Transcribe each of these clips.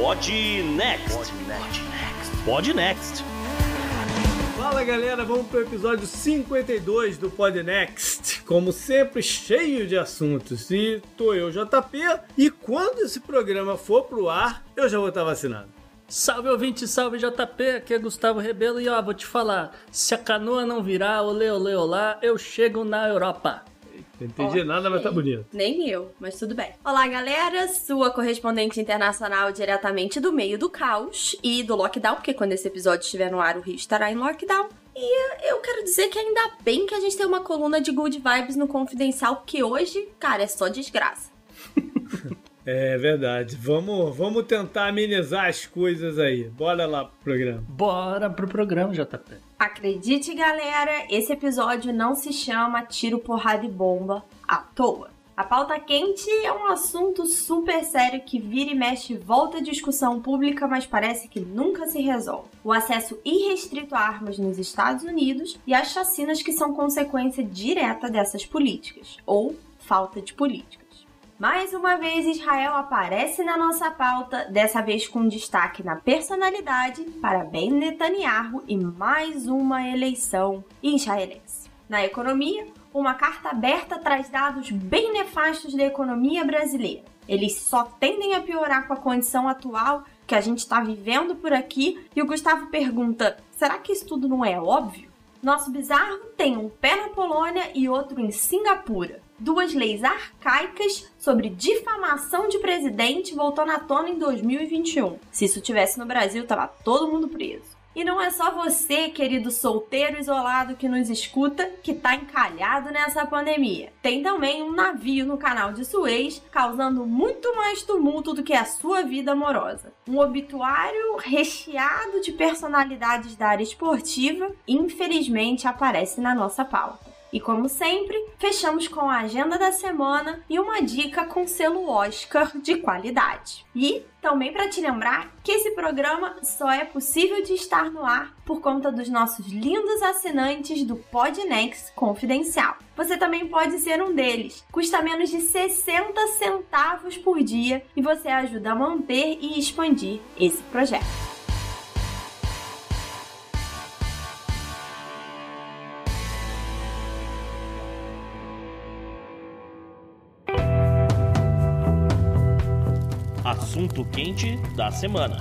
Pod Next. Pod Next. Fala galera, vamos pro episódio 52 do Pod Next. Como sempre, cheio de assuntos. E tô eu, JP, e quando esse programa for pro ar, eu já vou estar vacinado. Salve ouvinte, salve JP, aqui é Gustavo Rebelo e ó, vou te falar, se a canoa não virar, olê, olê, olá, eu chego na Europa. Não entendi okay. nada, mas tá bonito. Nem eu, mas tudo bem. Olá, galera, sua correspondente internacional diretamente do meio do caos e do lockdown, porque quando esse episódio estiver no ar, o Rio estará em lockdown. E eu quero dizer que ainda bem que a gente tem uma coluna de good vibes no Confidencial, porque hoje, cara, é só desgraça. É verdade. Vamos, vamos tentar amenizar as coisas aí. Bora lá pro programa. Bora pro programa, JP. Acredite, galera, esse episódio não se chama Tiro, Porrada e Bomba à toa. A pauta quente é um assunto super sério que vira e mexe volta à discussão pública, mas parece que nunca se resolve. O acesso irrestrito a armas nos Estados Unidos e as chacinas que são consequência direta dessas políticas, ou falta de política. Mais uma vez, Israel aparece na nossa pauta, dessa vez com destaque na personalidade para Ben Netanyahu e mais uma eleição israelense. Na economia, uma carta aberta traz dados bem nefastos da economia brasileira. Eles só tendem a piorar com a condição atual que a gente está vivendo por aqui. E o Gustavo pergunta: será que isso tudo não é óbvio? Nosso bizarro tem um pé na Polônia e outro em Singapura duas leis arcaicas sobre difamação de presidente voltou na tona em 2021. Se isso tivesse no Brasil, tava todo mundo preso. E não é só você, querido solteiro isolado que nos escuta, que tá encalhado nessa pandemia. Tem também um navio no canal de Suez causando muito mais tumulto do que a sua vida amorosa. Um obituário recheado de personalidades da área esportiva, infelizmente aparece na nossa pauta. E como sempre, fechamos com a agenda da semana e uma dica com selo Oscar de qualidade. E também para te lembrar que esse programa só é possível de estar no ar por conta dos nossos lindos assinantes do Podnext Confidencial. Você também pode ser um deles. Custa menos de 60 centavos por dia e você ajuda a manter e expandir esse projeto. Assunto quente da semana.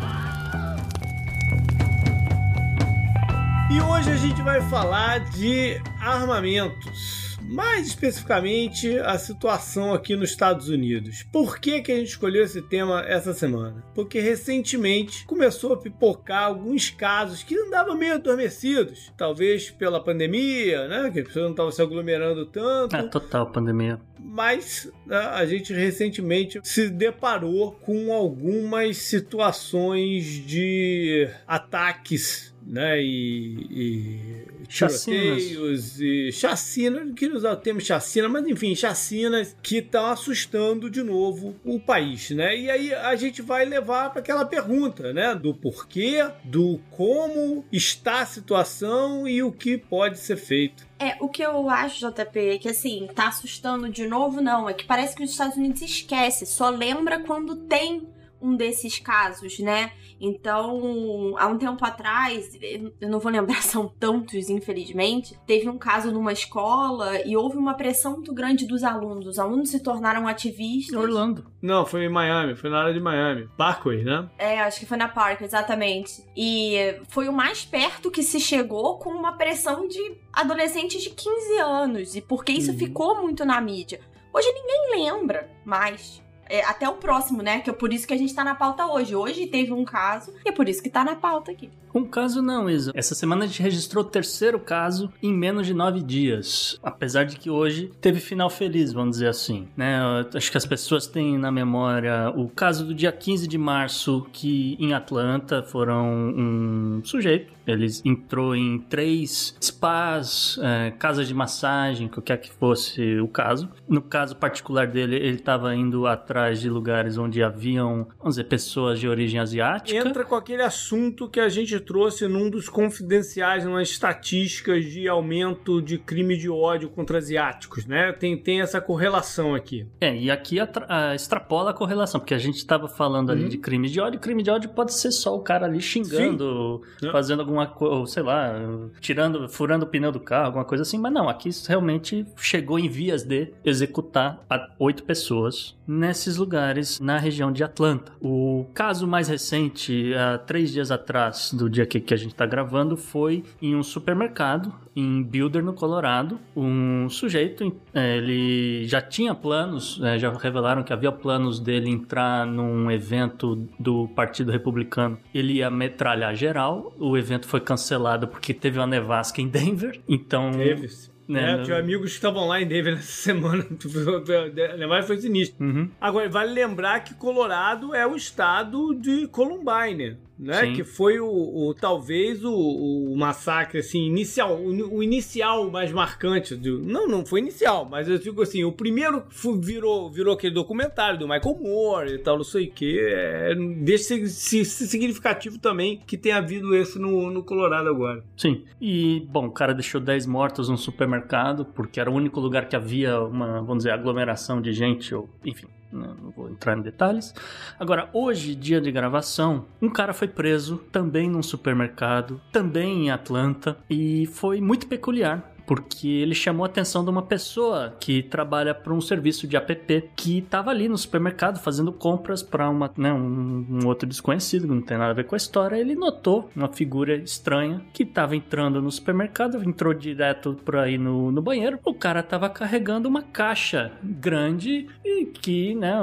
E hoje a gente vai falar de armamentos mais especificamente a situação aqui nos Estados Unidos. Por que, que a gente escolheu esse tema essa semana? Porque recentemente começou a pipocar alguns casos que andavam meio adormecidos, talvez pela pandemia, né? Que as pessoas não estavam se aglomerando tanto. É, total pandemia. Mas né, a gente recentemente se deparou com algumas situações de ataques né? E, e tiroteios e chacina, não queria usar o termo chacina, mas enfim, chacinas que estão assustando de novo o país, né? E aí a gente vai levar para aquela pergunta, né? Do porquê, do como está a situação e o que pode ser feito. É, o que eu acho, JP, é que assim, tá assustando de novo, não. É que parece que os Estados Unidos esquece, só lembra quando tem um desses casos, né? Então, há um tempo atrás, eu não vou lembrar, são tantos, infelizmente, teve um caso numa escola e houve uma pressão muito grande dos alunos. Os alunos se tornaram ativistas. Orlando. Não, foi em Miami, foi na área de Miami. Parkway, né? É, acho que foi na Parkway, exatamente. E foi o mais perto que se chegou com uma pressão de adolescentes de 15 anos. E porque isso uhum. ficou muito na mídia. Hoje ninguém lembra mais é, até o próximo, né? Que é por isso que a gente tá na pauta hoje. Hoje teve um caso e é por isso que tá na pauta aqui. Um caso não, Isa. Essa semana a gente registrou o terceiro caso em menos de nove dias. Apesar de que hoje teve final feliz, vamos dizer assim. Né? Acho que as pessoas têm na memória o caso do dia 15 de março, que em Atlanta foram um sujeito. Ele entrou em três spas, é, casas de massagem, qualquer que fosse o caso. No caso particular dele, ele estava indo atrás atrás de lugares onde haviam, vamos dizer, pessoas de origem asiática. Entra com aquele assunto que a gente trouxe num dos confidenciais, nas estatísticas de aumento de crime de ódio contra asiáticos, né? Tem, tem essa correlação aqui. É, e aqui a, a, extrapola a correlação, porque a gente estava falando ali uhum. de crime de ódio. Crime de ódio pode ser só o cara ali xingando, Sim. fazendo alguma coisa, sei lá, tirando, furando o pneu do carro, alguma coisa assim. Mas não, aqui realmente chegou em vias de executar oito pessoas nesses lugares na região de Atlanta. O caso mais recente, há três dias atrás do dia que, que a gente está gravando, foi em um supermercado em Builder, no Colorado. Um sujeito, é, ele já tinha planos, é, já revelaram que havia planos dele entrar num evento do Partido Republicano. Ele ia metralhar geral. O evento foi cancelado porque teve uma nevasca em Denver. Então. Teve. Né? É, tinha amigos que estavam lá em Denver nessa semana. Mas foi sinistro. Uhum. Agora, vale lembrar que Colorado é o estado de Columbine né? Sim. Que foi o, o talvez o, o, massacre assim inicial, o, o, inicial mais marcante do, não, não foi inicial, mas eu digo assim, o primeiro virou virou aquele documentário do Michael Moore e tal, não sei o que, é, deixa esse, significativo também que tenha havido esse no, no Colorado agora. Sim. E bom, o cara deixou 10 mortos no supermercado porque era o único lugar que havia uma, vamos dizer, aglomeração de gente ou, enfim, não vou entrar em detalhes. Agora, hoje, dia de gravação, um cara foi preso também num supermercado, também em Atlanta, e foi muito peculiar porque ele chamou a atenção de uma pessoa que trabalha para um serviço de app que estava ali no supermercado fazendo compras para né, um, um, outro desconhecido, que não tem nada a ver com a história. Ele notou uma figura estranha que estava entrando no supermercado, entrou direto por aí no, no banheiro. O cara estava carregando uma caixa grande e que, né,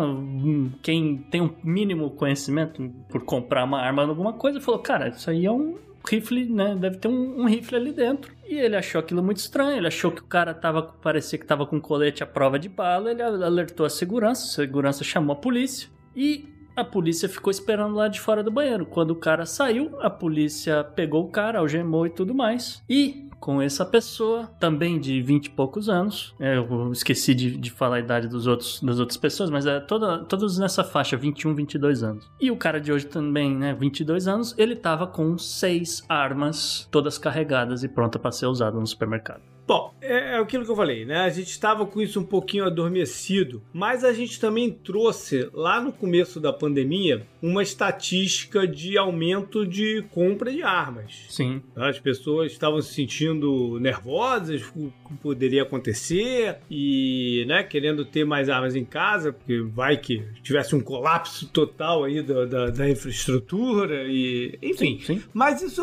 quem tem um mínimo conhecimento por comprar uma arma alguma coisa falou: Cara, isso aí é um rifle, né? Deve ter um, um, rifle ali dentro. E ele achou aquilo muito estranho. Ele achou que o cara tava, parecia que tava com colete à prova de bala. Ele alertou a segurança. A segurança chamou a polícia. E a polícia ficou esperando lá de fora do banheiro. Quando o cara saiu, a polícia pegou o cara, algemou e tudo mais. E com essa pessoa, também de 20 e poucos anos. É, eu esqueci de, de falar a idade dos outros, das outras pessoas, mas é toda, todos nessa faixa, 21, 22 anos. E o cara de hoje também, né, 22 anos, ele tava com seis armas, todas carregadas e pronta para ser usada no supermercado. Bom, é, é, aquilo que eu falei, né? A gente estava com isso um pouquinho adormecido, mas a gente também trouxe lá no começo da pandemia uma estatística de aumento de compra de armas. Sim. As pessoas estavam se sentindo nervosas com o que poderia acontecer e, né, querendo ter mais armas em casa, porque vai que tivesse um colapso total aí da, da, da infraestrutura e, enfim. Sim, sim. Mas isso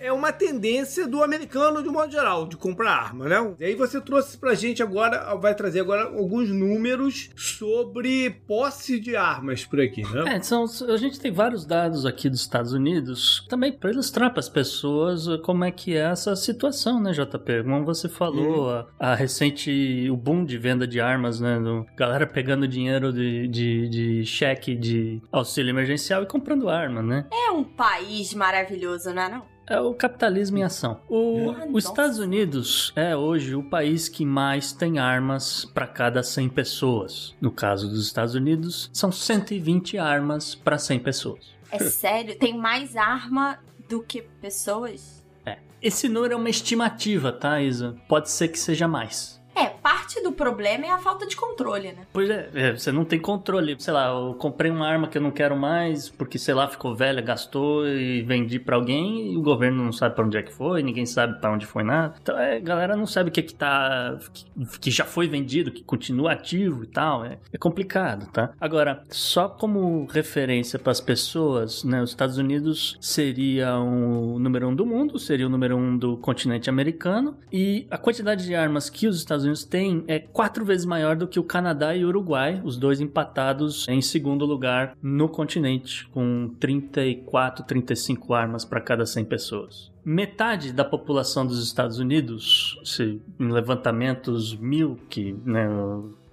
é uma tendência do americano de modo geral, de comprar armas arma, né? E aí você trouxe pra gente agora, vai trazer agora alguns números sobre posse de armas por aqui, né? É, são, a gente tem vários dados aqui dos Estados Unidos, também para ilustrar para as pessoas como é que é essa situação, né, JP? Como você falou, uhum. a, a, recente, o boom de venda de armas, né? Do, galera pegando dinheiro de, de, de cheque de auxílio emergencial e comprando arma, né? É um país maravilhoso, não é não? É o capitalismo em ação. O, os Estados Unidos é hoje o país que mais tem armas para cada 100 pessoas. No caso dos Estados Unidos, são 120 armas para 100 pessoas. É sério? Tem mais arma do que pessoas? É. Esse número é uma estimativa, tá, Isa? Pode ser que seja mais. É, parte do problema é a falta de controle, né? Pois é, é, você não tem controle. Sei lá, eu comprei uma arma que eu não quero mais, porque, sei lá, ficou velha, gastou e vendi para alguém e o governo não sabe para onde é que foi, ninguém sabe para onde foi nada. Então, é, a galera não sabe o que é que tá. Que, que, já foi vendido, que continua ativo e tal. É, é complicado, tá? Agora, só como referência para as pessoas, né? Os Estados Unidos seria o número um do mundo, seria o número um do continente americano e a quantidade de armas que os Estados Unidos têm tem é quatro vezes maior do que o Canadá e o Uruguai, os dois empatados em segundo lugar no continente, com 34, 35 armas para cada 100 pessoas. Metade da população dos Estados Unidos, se, em levantamentos mil que né,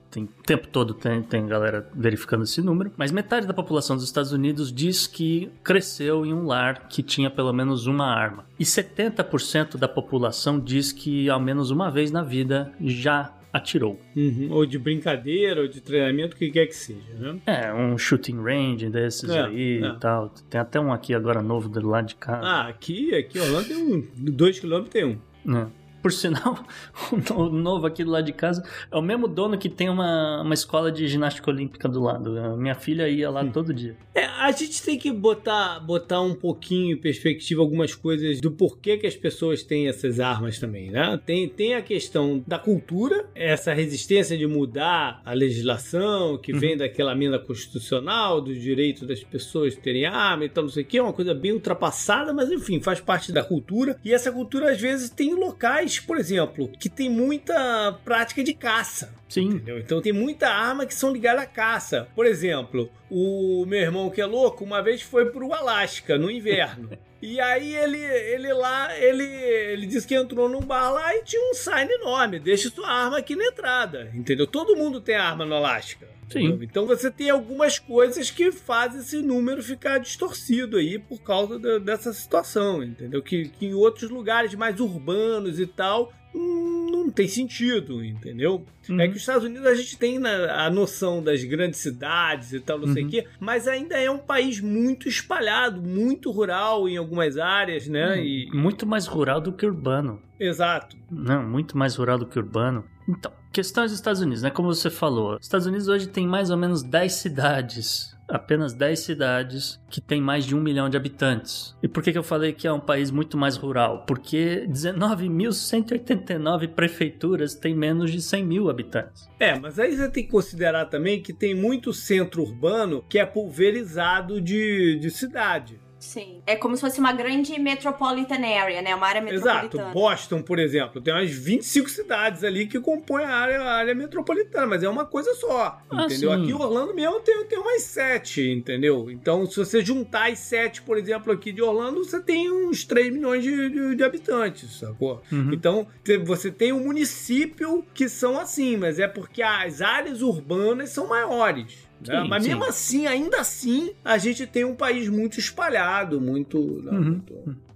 tem, o tempo todo tem, tem galera verificando esse número, mas metade da população dos Estados Unidos diz que cresceu em um lar que tinha pelo menos uma arma. E 70% da população diz que ao menos uma vez na vida já atirou. Uhum. Ou de brincadeira, ou de treinamento, o que quer que seja, né? É, um shooting range desses é, aí é. e tal. Tem até um aqui agora novo do lado de casa. Ah, aqui, aqui Orlando tem um. Dois quilômetros tem um. É. Por sinal, o novo aqui do lado de casa é o mesmo dono que tem uma, uma escola de ginástica olímpica do lado. A minha filha ia lá todo dia. É, a gente tem que botar, botar um pouquinho em perspectiva algumas coisas do porquê que as pessoas têm essas armas também, né? Tem, tem a questão da cultura, essa resistência de mudar a legislação que uhum. vem daquela emenda constitucional, do direito das pessoas terem arma e tal, não sei o que, é uma coisa bem ultrapassada, mas enfim, faz parte da cultura. E essa cultura às vezes tem locais por exemplo, que tem muita prática de caça. Sim. Entendeu? Então tem muita arma que são ligadas à caça. Por exemplo, o meu irmão que é louco, uma vez foi pro Alasca no inverno. E aí ele, ele lá, ele, ele disse que entrou num bar lá e tinha um sign enorme, deixe sua arma aqui na entrada, entendeu? Todo mundo tem arma no Alasca. Sim. Então você tem algumas coisas que fazem esse número ficar distorcido aí por causa de, dessa situação, entendeu? Que, que em outros lugares mais urbanos e tal não tem sentido, entendeu? É uhum. É que os Estados Unidos a gente tem a noção das grandes cidades e tal, não uhum. sei o uhum. quê, mas ainda é um país muito espalhado, muito rural em algumas áreas, né? Uhum. E... Muito mais rural do que urbano. Exato. Não, muito mais rural do que urbano. Então, questões dos Estados Unidos, né? Como você falou, os Estados Unidos hoje tem mais ou menos 10 cidades apenas 10 cidades que tem mais de um milhão de habitantes. E por que, que eu falei que é um país muito mais rural? Porque 19.189 prefeituras têm menos de 100 mil habitantes. É, mas aí você tem que considerar também que tem muito centro urbano que é pulverizado de, de cidade. Sim. É como se fosse uma grande metropolitan area, né? Uma área metropolitana. Exato. Boston, por exemplo, tem umas 25 cidades ali que compõem a área, a área metropolitana, mas é uma coisa só, ah, entendeu? Sim. Aqui Orlando mesmo tem, tem umas sete, entendeu? Então, se você juntar as sete, por exemplo, aqui de Orlando, você tem uns 3 milhões de, de, de habitantes, sacou? Uhum. Então, você tem um município que são assim, mas é porque as áreas urbanas são maiores. Né? Sim, Mas sim. mesmo assim, ainda assim, a gente tem um país muito espalhado, muito. Né? Uhum. muito...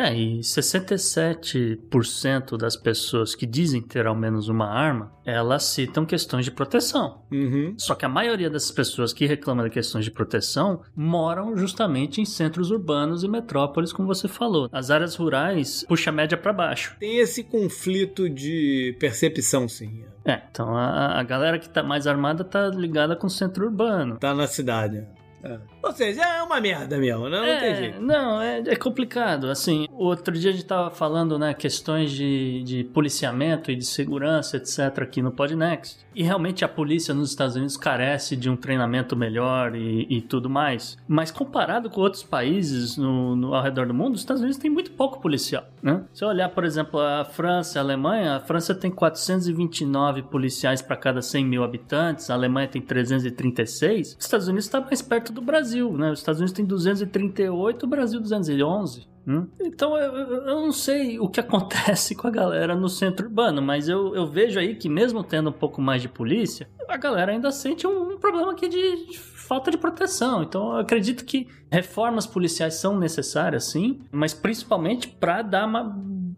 É, e 67% das pessoas que dizem ter ao menos uma arma, elas citam questões de proteção. Uhum. Só que a maioria dessas pessoas que reclamam de questões de proteção moram justamente em centros urbanos e metrópoles, como você falou. As áreas rurais puxa a média para baixo. Tem esse conflito de percepção, sim. É, então a, a galera que tá mais armada tá ligada com o centro urbano. Tá na cidade. É. Ou seja, é uma merda mesmo, né? não, é, tem jeito. Não, é, é, complicado. Assim, outro dia a gente tava falando, né, questões de, de policiamento e de segurança, etc, aqui no Podnext. E realmente a polícia nos Estados Unidos carece de um treinamento melhor e, e tudo mais. Mas comparado com outros países no, no, ao redor do mundo, os Estados Unidos tem muito pouco policial, né? Se eu olhar, por exemplo, a França a Alemanha, a França tem 429 policiais para cada 100 mil habitantes, a Alemanha tem 336, os Estados Unidos está mais perto perto do Brasil, né? Os Estados Unidos tem 238, o Brasil 211. Hum? Então eu, eu, não sei o que acontece com a galera no centro urbano, mas eu, eu vejo aí que mesmo tendo um pouco mais de polícia, a galera ainda sente um, um problema aqui de falta de proteção. Então eu acredito que reformas policiais são necessárias, sim, mas principalmente para dar uma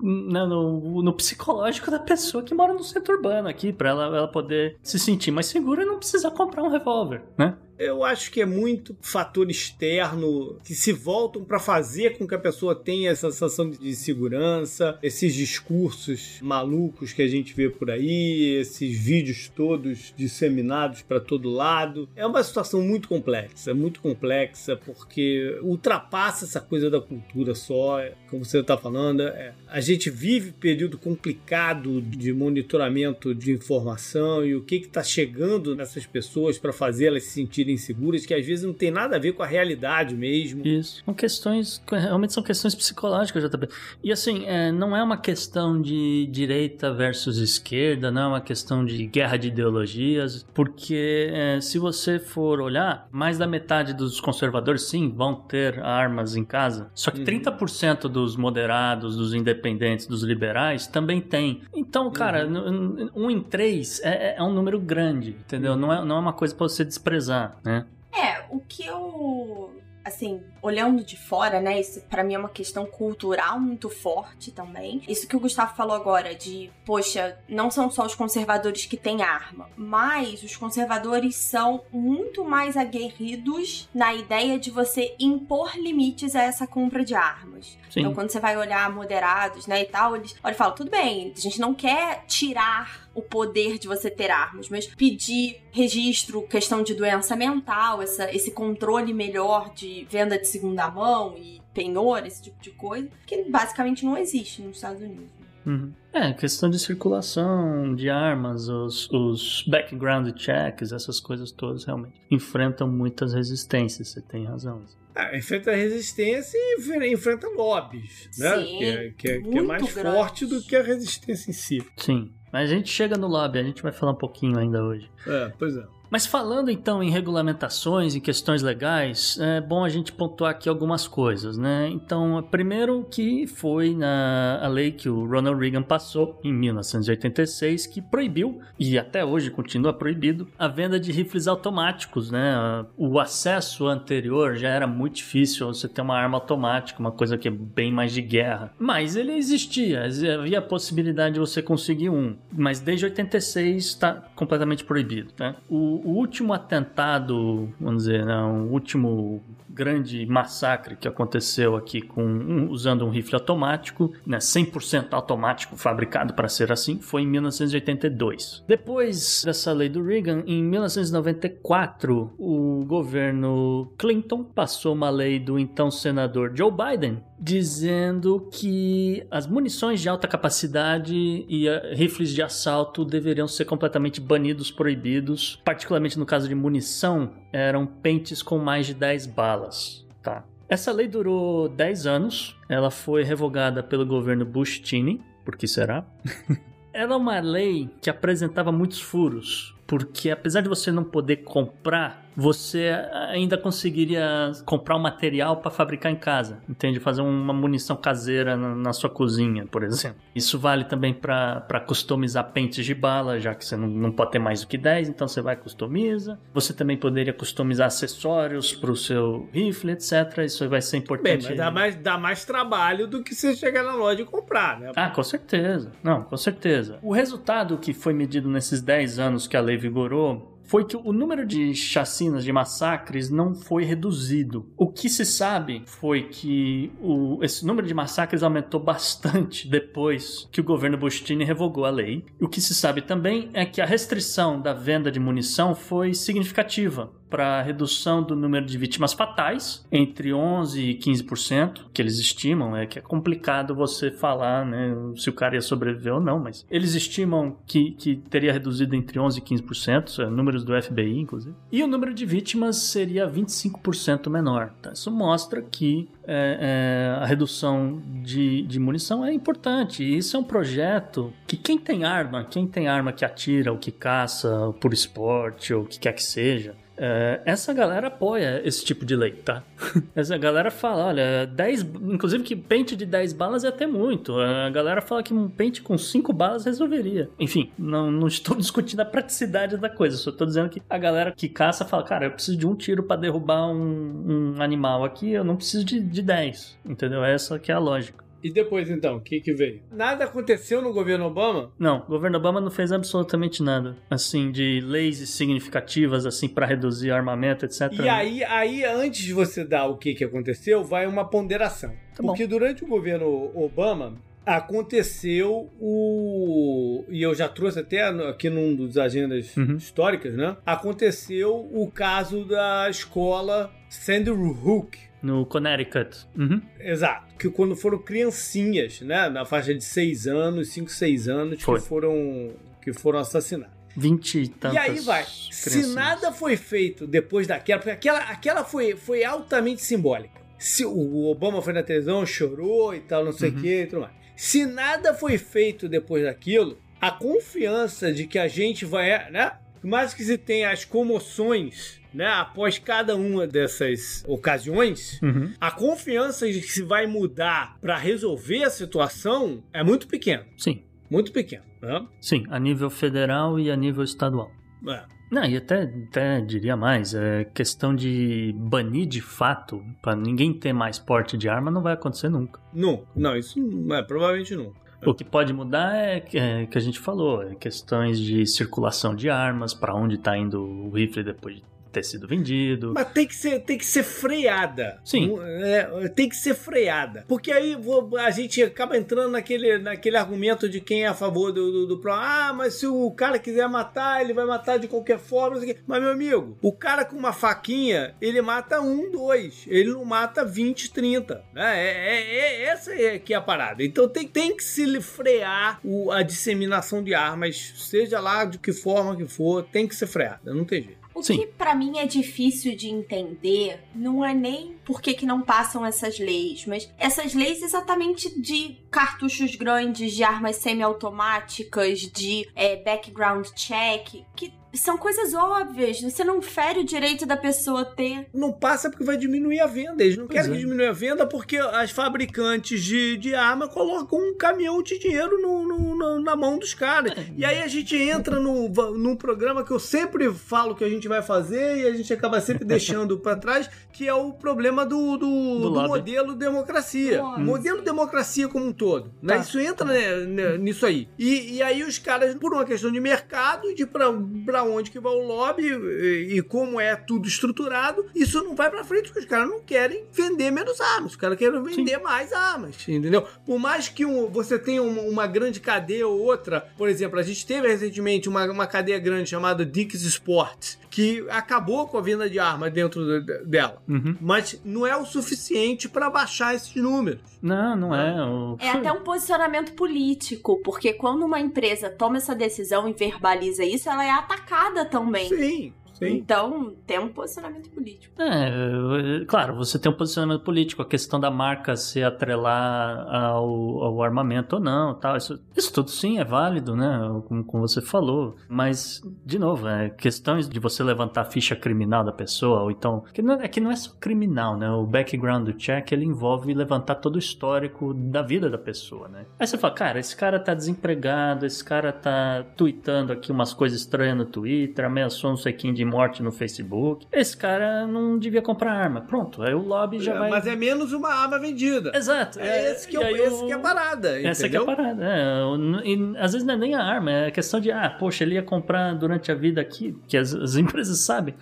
né, no, no, psicológico da pessoa que mora no centro urbano aqui, para ela, ela poder se sentir mais segura e não precisar comprar um revólver, né? Eu acho que é muito fator externo que se voltam para fazer com que a pessoa tenha essa sensação de segurança, esses discursos malucos que a gente vê por aí, esses vídeos todos disseminados para todo lado. É uma situação muito complexa, muito complexa, porque ultrapassa essa coisa da cultura só, como você está falando. É, a gente vive período complicado de monitoramento de informação e o que está chegando nessas pessoas para fazê-las se sentirem sentirem seguras, que às vezes não tem nada a ver com a realidade mesmo. Isso. São questões, realmente são questões psicológicas, JP. E assim, é, não é uma questão de direita versus esquerda, não é uma questão de guerra de ideologias, porque é, se você for olhar, mais da metade dos conservadores, sim, vão ter armas em casa. Só que uhum. 30% dos moderados, dos independentes, dos liberais também tem. Então, cara, uhum. um em três é, é, um número grande, entendeu? Uhum. Não, é, não é uma coisa para você desprezar né? É, o que eu assim, olhando de fora, né? Isso para mim é uma questão cultural muito forte também. Isso que o Gustavo falou agora de, poxa, não são só os conservadores que têm arma, mas os conservadores são muito mais aguerridos na ideia de você impor limites a essa compra de armas. Sim. Então, quando você vai olhar moderados, né, e tal, eles olha, falam, tudo bem, a gente não quer tirar o poder de você ter armas, mas pedir registro, questão de doença mental, essa, esse controle melhor de venda de segunda mão e penhor, esse tipo de coisa, que basicamente não existe nos Estados Unidos. Uhum. É, questão de circulação de armas, os, os background checks, essas coisas todas realmente enfrentam muitas resistências, você tem razão. Ah, enfrenta resistência e enfrenta lobbies, né? Sim, que, é, que, é, que é mais grande. forte do que a resistência em si. Sim, mas a gente chega no lobby, a gente vai falar um pouquinho ainda hoje. É, pois é. Mas falando então em regulamentações e questões legais, é bom a gente pontuar aqui algumas coisas, né? Então, primeiro que foi na a lei que o Ronald Reagan passou em 1986 que proibiu e até hoje continua proibido a venda de rifles automáticos, né? O acesso anterior já era muito difícil você ter uma arma automática, uma coisa que é bem mais de guerra. Mas ele existia, havia a possibilidade de você conseguir um, mas desde 86 está completamente proibido, né? O, o último atentado, vamos dizer, né, o último grande massacre que aconteceu aqui com um, usando um rifle automático, né, 100% automático, fabricado para ser assim, foi em 1982. Depois dessa lei do Reagan, em 1994, o governo Clinton passou uma lei do então senador Joe Biden dizendo que as munições de alta capacidade e uh, rifles de assalto deveriam ser completamente banidos, proibidos, particularmente no caso de munição, eram pentes com mais de 10 balas, tá? Essa lei durou 10 anos, ela foi revogada pelo governo Bush-Cheney, por que será? Era uma lei que apresentava muitos furos, porque apesar de você não poder comprar você ainda conseguiria comprar um material para fabricar em casa, entende? Fazer uma munição caseira na, sua cozinha, por exemplo. Isso vale também para customizar pentes de bala, já que você não, não pode ter mais do que 10, então você vai e customiza. Você também poderia customizar acessórios para o seu rifle, etc. Isso vai ser importante. Bem, mas dá mais, dá mais trabalho do que você chegar na loja e comprar, né? Ah, com certeza. Não, com certeza. O resultado que foi medido nesses 10 anos que a lei vigorou foi que o número de chacinas, de massacres, não foi reduzido. O que se sabe foi que o, esse número de massacres aumentou bastante depois que o governo Bustini revogou a lei. O que se sabe também é que a restrição da venda de munição foi significativa para redução do número de vítimas fatais, entre 11% e 15%, que eles estimam, é que é complicado você falar né, se o cara ia sobreviver ou não, mas eles estimam que, que teria reduzido entre 11% e 15%, é, números do FBI, inclusive, e o número de vítimas seria 25% menor. Tá? Isso mostra que é, é, a redução de, de munição é importante. Isso é um projeto que quem tem arma, quem tem arma que atira ou que caça por esporte ou o que quer que seja, é, essa galera apoia esse tipo de lei, tá? essa galera fala, olha, 10, inclusive que pente de 10 balas é até muito. A galera fala que um pente com 5 balas resolveria. Enfim, não, não estou discutindo a praticidade da coisa, só estou dizendo que a galera que caça fala, cara, eu preciso de um tiro para derrubar um, um, animal aqui, eu não preciso de, de 10, entendeu? Essa que é a lógica. E depois, então, o que, que veio? Nada aconteceu no governo Obama? Não, o governo Obama não fez absolutamente nada. Assim, de leis significativas, assim, para reduzir armamento, etc. E aí, aí, antes de você dar o que, que aconteceu, vai uma ponderação. Tá Porque durante o governo Obama, aconteceu o. E eu já trouxe até aqui num dos agendas uhum. históricas, né? Aconteceu o caso da escola Sandy Hook no Connecticut. Uhum. Exato. Que quando foram criancinhas, né? Na faixa de 6 anos, 5, 6 anos, Foi. que foram, que foram assassinadas. 20 e tantas. E aí vai. Se nada foi feito depois daquela, porque aquela, aquela foi, foi altamente simbólica. Se o Obama foi na televisão, chorou e tal, não sei o uhum. que e tudo mais. Se nada foi feito depois daquilo, a confiança de que a gente vai, né? Mais que se tem as comoções né, após cada uma dessas ocasiões, uhum. a confiança de que se vai mudar para resolver a situação é muito pequena. Sim. Muito pequena. Né? Sim, a nível federal e a nível estadual. É. Não, e até, até diria mais, é questão de banir de fato, para ninguém ter mais porte de arma, não vai acontecer nunca. Não, não, isso não é, provavelmente não. O que pode mudar é que, é, que a gente falou, é questões de circulação de armas, para onde tá indo o rifle depois de ter sido vendido. Mas tem que ser, tem que ser freada. Sim. É, tem que ser freada. Porque aí a gente acaba entrando naquele, naquele argumento de quem é a favor do, do, do pro. Ah, mas se o cara quiser matar, ele vai matar de qualquer forma. Mas, meu amigo, o cara com uma faquinha, ele mata um, dois. Ele não mata 20, 30. Né? É, é, é, essa é que é a parada. Então tem, tem que se frear o, a disseminação de armas, seja lá de que forma que for, tem que ser freada. Não tem jeito. O Sim. que para mim é difícil de entender não é nem por que, que não passam essas leis, mas essas leis exatamente de cartuchos grandes, de armas semiautomáticas, de é, background check, que são coisas óbvias. Você não fere o direito da pessoa ter. Não passa porque vai diminuir a venda. Eles não Pois querem é. que diminua a venda porque as fabricantes de, de arma colocam um caminhão de dinheiro no, no- no- na mão dos caras. É. E aí a gente entra no, num programa que eu sempre falo que a gente vai fazer e a gente acaba sempre deixando pra trás, que é o problema do, do, do lobby. modelo democracia. Nossa. Modelo democracia como um todo. Né? Tá. Isso entra né, né, nisso aí. E, e aí os caras, por uma questão de mercado, de pra, pra onde que vai o lobby e, e como é tudo estruturado, isso não vai pra frente, porque os caras não querem vender menos armas, os caras querem vender mais armas, entendeu? Por mais que um- você tenha uma, uma grande cadeia ou outra, por exemplo, a gente teve recentemente uma, uma cadeia grande chamada Dix Sports, que acabou com a venda de armas dentro de- dela. Uhum. Mas não é o suficiente para baixar esses números. Não, não é. O... É até um posicionamento político, porque quando uma empresa toma essa decisão e verbaliza isso, ela é atacada também. Sim, sim. Então, tem um posicionamento político. É, claro, você tem um posicionamento político, a questão da marca se atrelar ao, ao armamento ou não, tal. Isso, isso tudo sim é válido, né? Como, como você falou. Mas, de novo, é questões de você levantar a ficha criminal da pessoa, ou então. Que não, é que não é só criminal, né? O background check ele envolve levantar todo o histórico da vida da pessoa, né? Aí você fala, cara, esse cara tá desempregado, esse cara tá tweetando aqui umas coisas estranhas no Twitter, ameaçou não sei quem de morte no Facebook. Esse cara não devia comprar arma. Pronto, aí o lobby já É, vai. Mas é menos uma arma vendida. Exato. É esse que, é, esse o- que é a parada. Essa que é a parada. É, e às vezes não é nem a arma, é a questão de, ah, poxa, ele ia comprar durante a vida aqui, que as, as empresas sabem.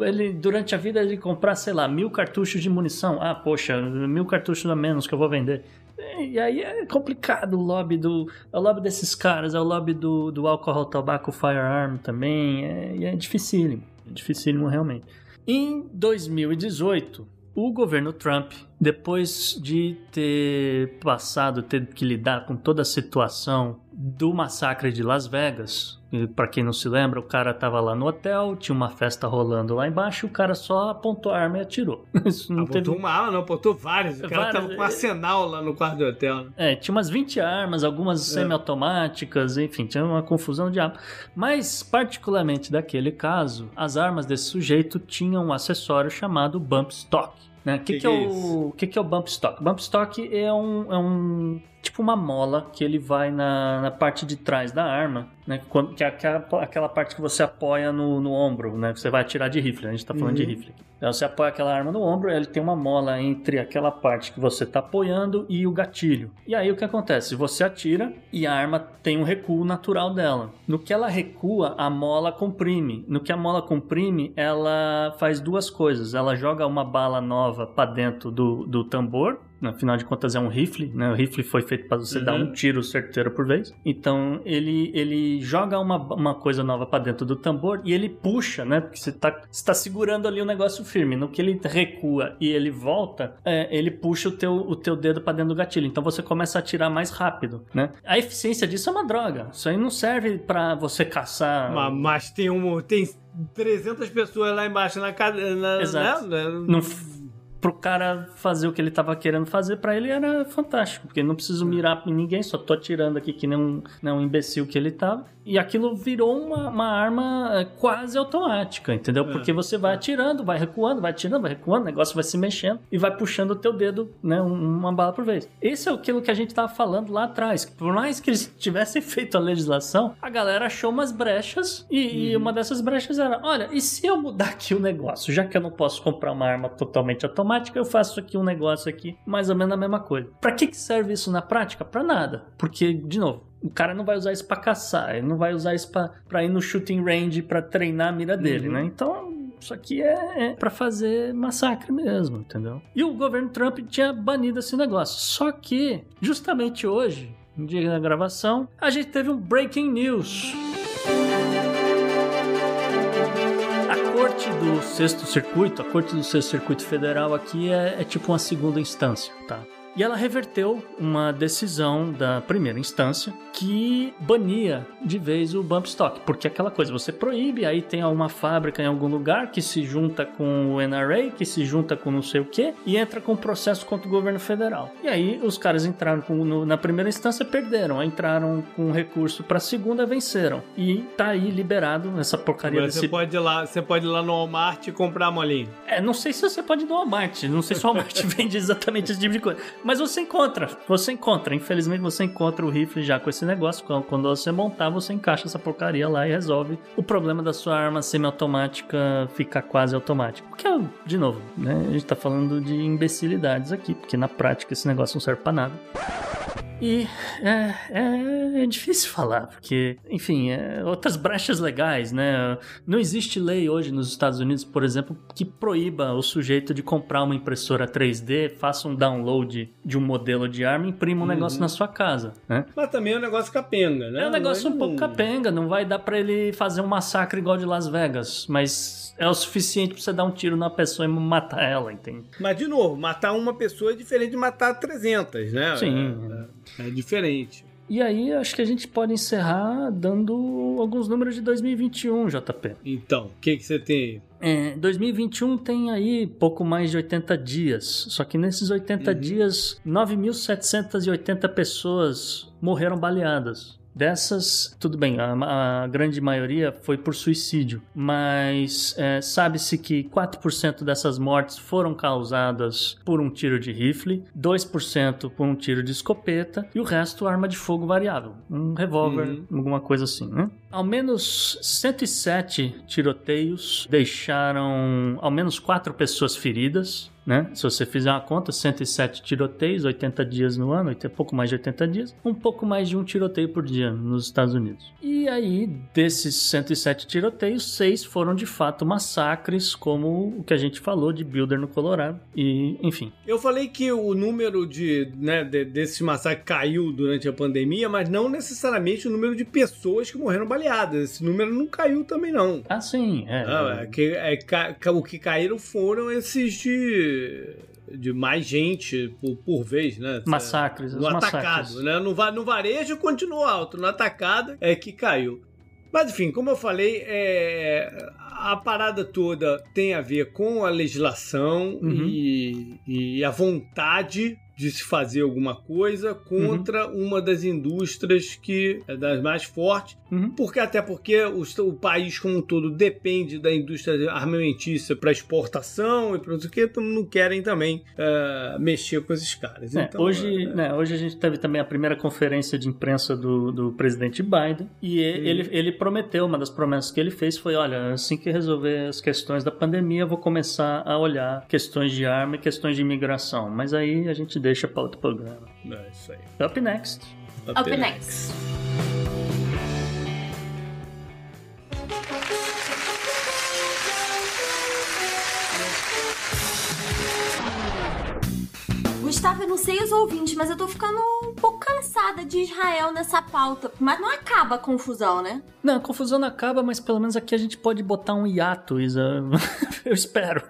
Ele, durante a vida, ele comprar, sei lá, mil cartuchos de munição. Ah, poxa, mil cartuchos a menos que eu vou vender. E aí é complicado o lobby do. É o lobby desses caras, é o lobby do, do alcohol, tabaco, firearm também. É, é dificílimo. É dificílimo realmente. Em 2018, o governo Trump, depois de ter passado, ter que lidar com toda a situação do massacre de Las Vegas, para quem não se lembra, o cara tava lá no hotel, tinha uma festa rolando lá embaixo, o cara só apontou a arma e atirou. Isso não Apontou teve uma arma, não, apontou várias. O cara Várias, tava com um é. arsenal lá no quarto do hotel. né? É, tinha umas 20 armas, algumas É. semiautomáticas, enfim, tinha uma confusão de armas. Mas, particularmente daquele caso, as armas desse sujeito tinham um acessório chamado bump stock. Né? O que, Que que, que é é o que, que é o bump stock? Bump stock é um, é um tipo uma mola que ele vai na, na parte de trás da arma, né? Quando, que é aquela, aquela parte que você apoia no, no ombro, né? Você vai atirar de rifle, a gente tá falando de Uhum. rifle aqui. Então você apoia aquela arma no ombro, ele tem uma mola entre aquela parte que você tá apoiando e o gatilho. E aí o que acontece? Você atira e a arma tem um recuo natural dela. No que ela recua, a mola comprime. No que a mola comprime, ela faz duas coisas. Ela joga uma bala nova para dentro do, do tambor, Afinal de contas, é um rifle, né? O rifle foi feito para você Uhum. dar um tiro certeiro por vez. Então, ele, ele joga uma, uma coisa nova para dentro do tambor e ele puxa, né? Porque você tá, você tá segurando ali o negócio firme. No que ele recua e ele volta, é, ele puxa o teu, o teu dedo para dentro do gatilho. Então, você começa a atirar mais rápido, né? A eficiência disso é uma droga. Isso aí não serve para você caçar... Mas, mas tem, um, tem 300 pessoas lá embaixo na cadeia. Exato. Né? Não, pro cara fazer o que ele tava querendo fazer, para ele era fantástico, porque não preciso mirar em ninguém, só tô atirando aqui que nem um, nem um imbecil que ele tava. E aquilo virou uma, uma arma é, quase automática, entendeu? É. Porque você vai atirando, vai recuando, vai atirando, vai recuando, o negócio vai se mexendo e vai puxando o teu dedo, né, uma bala por vez. Esse é aquilo que a gente tava falando lá atrás. Por mais que eles tivessem feito a legislação, a galera achou umas brechas e, uhum. e uma dessas brechas era, olha, e se eu mudar aqui o negócio? Já que eu não posso comprar uma arma totalmente automática, eu faço aqui um negócio aqui, mais ou menos a mesma coisa. Para que, que serve isso na prática? Para nada. Porque, de novo, o cara não vai usar isso para caçar, ele não vai usar isso para ir no shooting range para treinar a mira dele, uhum. né? Então, isso aqui é, é para fazer massacre mesmo, entendeu? E o governo Trump tinha banido esse negócio. Só que, justamente hoje, no dia da gravação, a gente teve um breaking news. Corte do sexto circuito, a corte do sexto circuito federal aqui é, é tipo uma segunda instância, tá? E ela reverteu uma decisão da primeira instância que bania de vez o bump stock, porque aquela coisa você proíbe, aí tem alguma fábrica em algum lugar que se junta com o NRA, que se junta com não sei o que, e entra com processo contra o governo federal. E aí os caras entraram com, no, na primeira instância, perderam, entraram com recurso para a segunda, venceram. E tá aí liberado essa porcaria desse... Você pode ir lá, você pode ir lá no Walmart e comprar molinho. É, não sei se você pode ir no Walmart, não sei se o Walmart vende exatamente esse tipo de coisa. Mas você encontra, você encontra. Infelizmente você encontra o rifle já com esse negócio. Quando você montar, você encaixa essa porcaria lá e resolve o problema da sua arma semiautomática ficar quase automática. Porque, de novo, né? A gente tá falando de imbecilidades aqui, porque na prática esse negócio não serve para nada. E é, é, é, difícil falar, porque, enfim, é, outras brechas legais, né? Não existe lei hoje nos Estados Unidos, por exemplo, que proíba o sujeito de comprar uma impressora 3D, faça um download de um modelo de arma e imprima um uhum. negócio na sua casa, né? Mas também é um negócio capenga, né? É um negócio um pouco capenga, não vai dar para ele fazer um massacre igual de Las Vegas, mas é o suficiente pra você dar um tiro na pessoa e matar ela, entende? Mas, de novo, matar uma pessoa é diferente de matar 300, né? Sim. É, é. Diferente. E aí, acho que a gente pode encerrar dando alguns números de 2021, JP. Então, o que, que você tem aí? É, 2021 tem aí pouco mais de 80 dias. Só que nesses 80 uhum. dias, 9.780 pessoas morreram baleadas. Dessas, tudo bem, a, a, grande maioria foi por suicídio, mas é, sabe-se que 4% dessas mortes foram causadas por um tiro de rifle, 2% por um tiro de escopeta e o resto arma de fogo variável, um revólver, uhum. alguma coisa assim, né? Ao menos 107 tiroteios deixaram ao menos 4 pessoas feridas, né? Se você fizer uma conta, 107 tiroteios, 80 dias no ano, pouco mais de 80 dias, um pouco mais de um tiroteio por dia nos Estados Unidos. E aí, desses 107 tiroteios, seis foram de fato massacres, como o que a gente falou de Builder no Colorado, e enfim. Eu falei que o número de, né, de, desses massacres caiu durante a pandemia, mas não necessariamente o número de pessoas que morreram baleadas. Esse número não caiu também, não. Ah, sim. É, ah, é, que, é, o que caíram foram esses de de mais gente por, por vez, né? Massacres, no atacado, massacres. né? No, no varejo continua alto, no atacado é que caiu. Mas enfim, como eu falei, é, a parada toda tem a ver com a legislação uhum. e, e, a vontade de se fazer alguma coisa contra uhum. uma das indústrias que é das mais fortes, uhum. porque até porque o, o, país como um todo depende da indústria armamentícia para exportação e para o que, então não querem também uh, mexer com esses caras. É, então, hoje, é... né, hoje a gente teve também a primeira conferência de imprensa do, do presidente Biden e ele, ele prometeu, uma das promessas que ele fez foi, olha, assim que resolver as questões da pandemia, eu vou começar a olhar questões de arma e questões de imigração, mas aí a gente deixa para outro programa. É isso aí. Up next. Up, Up next. next. Gustavo, eu não sei os ouvintes, mas eu tô ficando um pouco cansada de Israel nessa pauta. Mas não acaba a confusão, né? Não, a confusão não acaba, mas pelo menos aqui a gente pode botar um hiato, Isa. eu espero.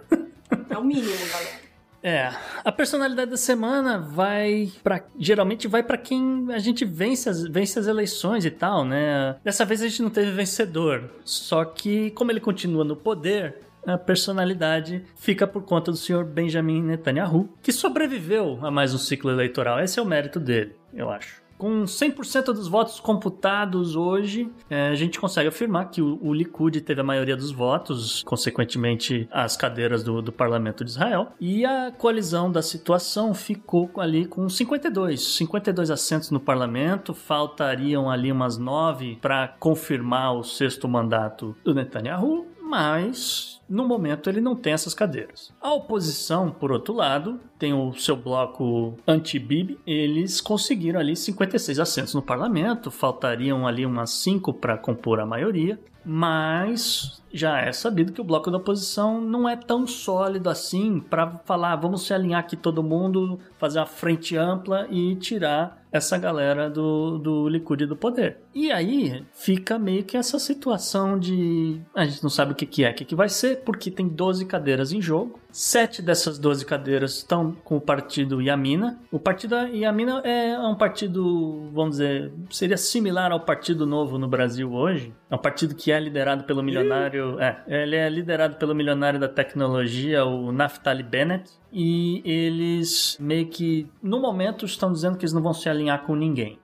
É o mínimo, galera. É, a personalidade da semana vai para geralmente vai para quem a gente vence as, vence as eleições e tal, né? Dessa vez a gente não teve vencedor, só que como ele continua no poder, a personalidade fica por conta do senhor Benjamin Netanyahu, que sobreviveu a mais um ciclo eleitoral. Esse é o mérito dele, eu acho. Com 100% dos votos computados hoje, é, a gente consegue afirmar que o, o, Likud teve a maioria dos votos, consequentemente, as cadeiras do, do, parlamento de Israel. E a coalizão da situação ficou ali com 52. 52 assentos no parlamento, faltariam ali umas nove para confirmar o sexto mandato do Netanyahu mas no momento ele não tem essas cadeiras. A oposição, por outro lado, tem o seu bloco anti-Bibi, eles conseguiram ali 56 assentos no parlamento, faltariam ali umas 5 para compor a maioria, mas já é sabido que o bloco da oposição não é tão sólido assim para falar, vamos se alinhar aqui todo mundo, fazer uma frente ampla e tirar essa galera do, do Likud do poder. E aí fica meio que essa situação de a gente não sabe o que, que é, o que, que vai ser, porque tem 12 cadeiras em jogo. Sete dessas 12 cadeiras estão com o partido Yamina. O partido Yamina é um partido, vamos dizer, seria similar ao Partido Novo no Brasil hoje. É um partido que é liderado pelo milionário. É, ele é liderado pelo milionário da tecnologia, o Naftali Bennett. E eles meio que, no momento, estão dizendo que eles não vão se alinhar com ninguém.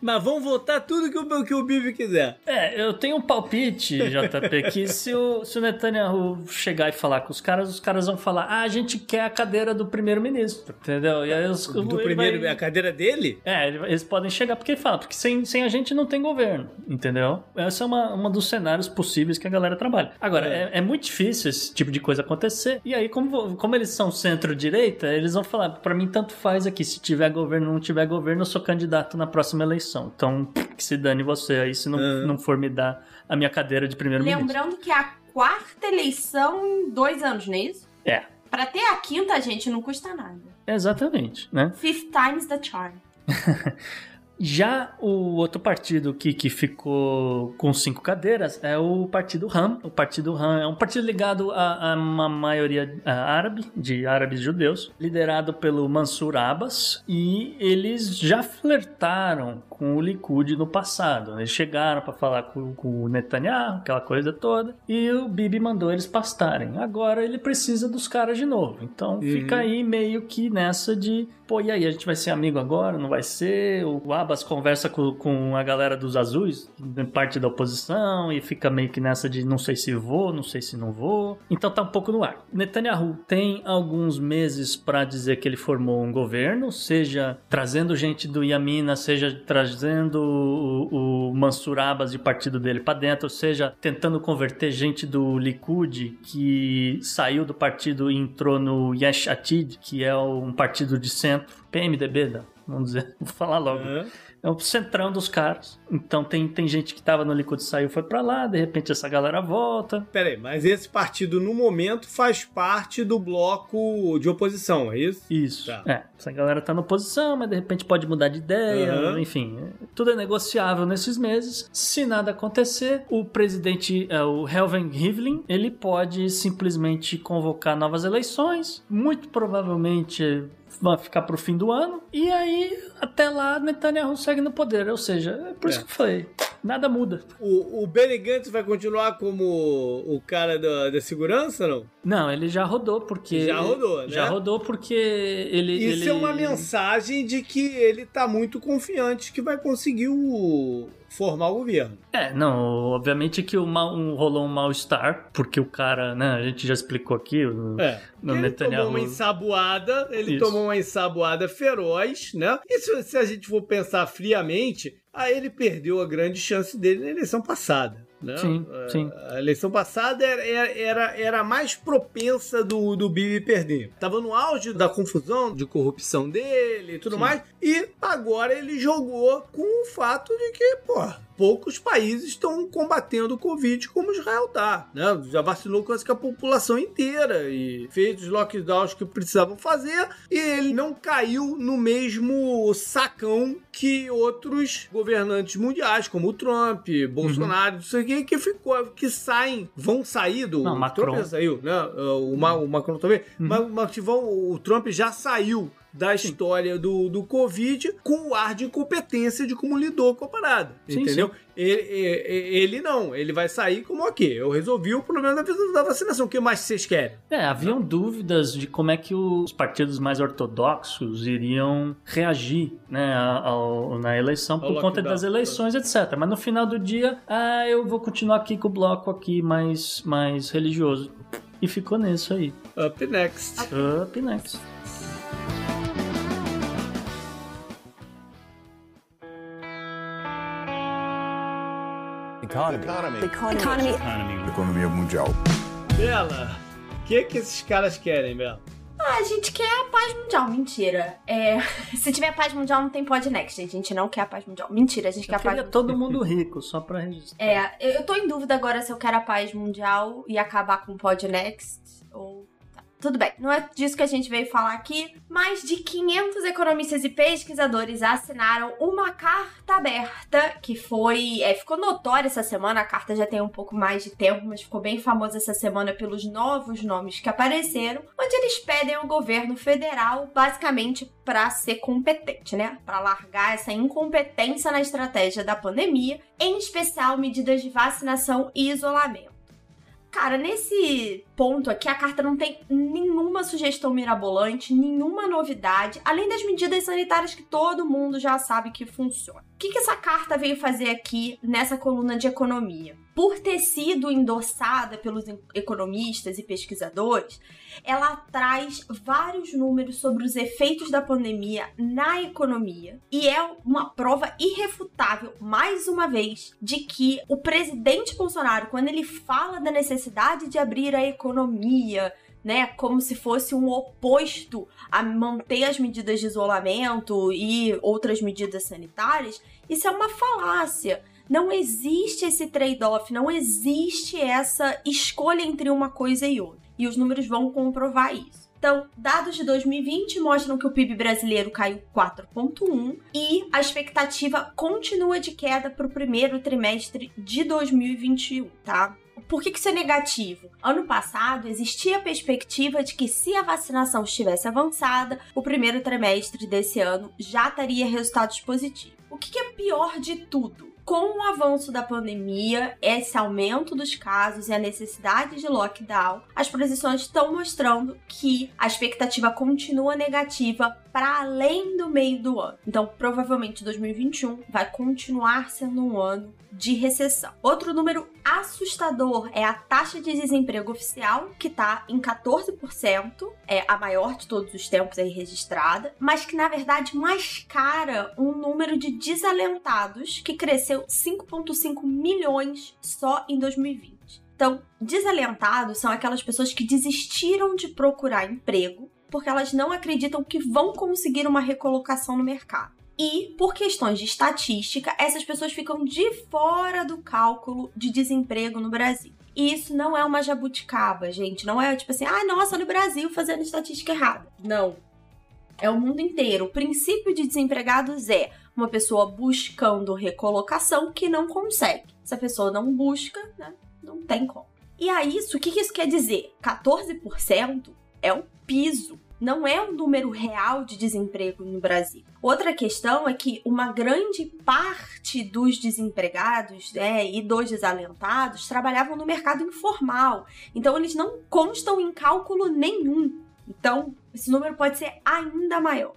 Mas vão votar tudo que o, que o Bibi quiser. É, eu tenho um palpite, JP, que se o, se o Netanyahu chegar e falar com os caras, os caras vão falar: ah, a gente quer a cadeira do primeiro-ministro, entendeu? E aí os, do primeiro, vai... a cadeira dele? É, eles podem chegar, porque ele fala, porque sem, sem a gente não tem governo, entendeu? Essa é uma, uma dos cenários possíveis que a galera trabalha. Agora, é, é, é muito difícil esse tipo de coisa acontecer, e aí, como, como eles são centro-direita, eles vão falar: para mim, tanto faz aqui, se tiver governo ou não tiver governo, eu sou candidato candidato na próxima eleição. Então, que se dane você aí se não, uhum. não for me dar a minha cadeira de primeiro-ministro. Lembrando que é a quarta eleição em dois anos, não é isso? É. Pra ter a quinta, gente, não custa nada. Exatamente, né? Fifth times the charm. Já o outro partido que, que ficou com cinco cadeiras é o Partido RAM. O Partido RAM é um partido ligado a, a uma maioria árabe, de árabes judeus, liderado pelo Mansur Abbas, e eles já flertaram com o Likud no passado. Eles chegaram para falar com, com, o Netanyahu, aquela coisa toda, e o Bibi mandou eles pastarem. Agora ele precisa dos caras de novo. Então uhum. fica aí meio que nessa de, pô, e aí, a gente vai ser amigo agora? Não vai ser? O Abbas conversa com, com a galera dos azuis, parte da oposição, e fica meio que nessa de não sei se vou, não sei se não vou. Então tá um pouco no ar. Netanyahu tem alguns meses para dizer que ele formou um governo, seja trazendo gente do Yamina, seja trazendo o, o Mansur Abbas e partido dele para dentro, seja tentando converter gente do Likud que saiu do partido e entrou no Yesh Atid, que é um partido de centro, PMDB, né? vamos dizer, vou falar logo. Uhum é o centrão dos caras. Então tem, tem gente que tava no Likud saiu foi para lá, de repente essa galera volta. Peraí, mas esse partido no momento faz parte do bloco de oposição, é isso? Isso. Tá. É, essa galera tá na oposição, mas de repente pode mudar de ideia, uhum. enfim. Tudo é negociável nesses meses. Se nada acontecer, o presidente, é, o Helven Rivlin, ele pode simplesmente convocar novas eleições. Muito provavelmente vai ficar pro fim do ano. E aí, até lá, Netanyahu segue no poder. Ou seja, é por isso é. que eu falei. Nada muda. O, o Benny Gantz vai continuar como o cara da, da segurança, não? Não, ele já rodou porque. Já rodou, né? Já rodou porque ele. Isso ele... é uma mensagem de que ele tá muito confiante que vai conseguir o formar o governo. É, não, obviamente que o mal, um, rolou um mal-estar, porque o cara, né, a gente já explicou aqui, o, é, no ele tomou uma ensaboada, ele Isso. tomou uma ensaboada feroz, né? E se, se a gente for pensar friamente, aí ele perdeu a grande chance dele na eleição passada. Né? Sim, sim. A eleição passada era, era, era mais propensa do, do Bibi perder. Tava no auge da confusão, de corrupção dele e tudo sim. mais. E agora ele jogou com o fato de que, pô, poucos países estão combatendo o Covid como Israel tá, né? Já vacinou quase que a população inteira e fez os lockdowns que precisavam fazer e ele não caiu no mesmo sacão que outros governantes mundiais, como o Trump, Bolsonaro, uhum. isso aqui, que ficou, que saem, vão sair do... Não, o Macron. Trump já saiu, né? O, Ma, o Macron também, uhum. mas, mas vão, o Trump já saiu da história do, do Covid com o ar de incompetência de como lidou com a parada. Sim, entendeu? Sim. Ele, ele, ele, não, ele vai sair como ok, eu resolvi o problema da vacinação. O que mais vocês querem? É, haviam dúvidas de como é que os partidos mais ortodoxos iriam reagir né, ao, na eleição por conta das eleições, etc. Mas no final do dia, ah, eu vou continuar aqui com o bloco aqui mais, mais religioso. E ficou nisso aí. Up next. Up next. Economy. Economy. Economy. Economy. Economia mundial. Bela, o que, que esses caras querem, Bela? Ah, a gente quer a paz mundial. Mentira. É, se tiver paz mundial, não tem podcast. A gente não quer a paz mundial. Mentira, a gente eu quer a paz mundial. todo mundo rico, só pra registrar. É, eu tô em dúvida agora se eu quero a paz mundial e acabar com o Pod Next ou tudo bem, não é disso que a gente veio falar aqui. Mais de 500 economistas e pesquisadores assinaram uma carta aberta que foi. É, ficou notória essa semana. A carta já tem um pouco mais de tempo, mas ficou bem famosa essa semana pelos novos nomes que apareceram. Onde eles pedem ao governo federal, basicamente, para ser competente, né? Para largar essa incompetência na estratégia da pandemia, em especial medidas de vacinação e isolamento. Cara, nesse ponto aqui, a carta não tem nenhuma sugestão mirabolante, nenhuma novidade, além das medidas sanitárias que todo mundo já sabe que funcionam. O que, que essa carta veio fazer aqui nessa coluna de economia? Por ter sido endossada pelos economistas e pesquisadores, ela traz vários números sobre os efeitos da pandemia na economia e é uma prova irrefutável, mais uma vez, de que o presidente Bolsonaro, quando ele fala da necessidade de abrir a economia, né, como se fosse um oposto a manter as medidas de isolamento e outras medidas sanitárias, isso é uma falácia. Não existe esse trade-off, não existe essa escolha entre uma coisa e outra. E os números vão comprovar isso. Então, dados de 2020 mostram que o PIB brasileiro caiu 4,1 e a expectativa continua de queda para o primeiro trimestre de 2021, tá? Por que, que isso é negativo? Ano passado existia a perspectiva de que, se a vacinação estivesse avançada, o primeiro trimestre desse ano já teria resultados positivos. O que, que é pior de tudo? Com o avanço da pandemia, esse aumento dos casos e a necessidade de lockdown, as previsões estão mostrando que a expectativa continua negativa para além do meio do ano. Então, provavelmente 2021 vai continuar sendo um ano de recessão. Outro número assustador é a taxa de desemprego oficial, que está em 14%, é a maior de todos os tempos aí registrada, mas que na verdade mascara um número de desalentados que cresceu 5,5 milhões só em 2020. Então, desalentados são aquelas pessoas que desistiram de procurar emprego porque elas não acreditam que vão conseguir uma recolocação no mercado. E, por questões de estatística, essas pessoas ficam de fora do cálculo de desemprego no Brasil. E isso não é uma jabuticaba, gente. Não é tipo assim, ah, nossa, no Brasil fazendo estatística errada. Não. É o mundo inteiro. O princípio de desempregados é uma pessoa buscando recolocação que não consegue. Se a pessoa não busca, né, não tem como. E aí, isso, o que isso quer dizer? 14% é o piso não é um número real de desemprego no Brasil. Outra questão é que uma grande parte dos desempregados né, e dos desalentados trabalhavam no mercado informal, então eles não constam em cálculo nenhum. Então, esse número pode ser ainda maior.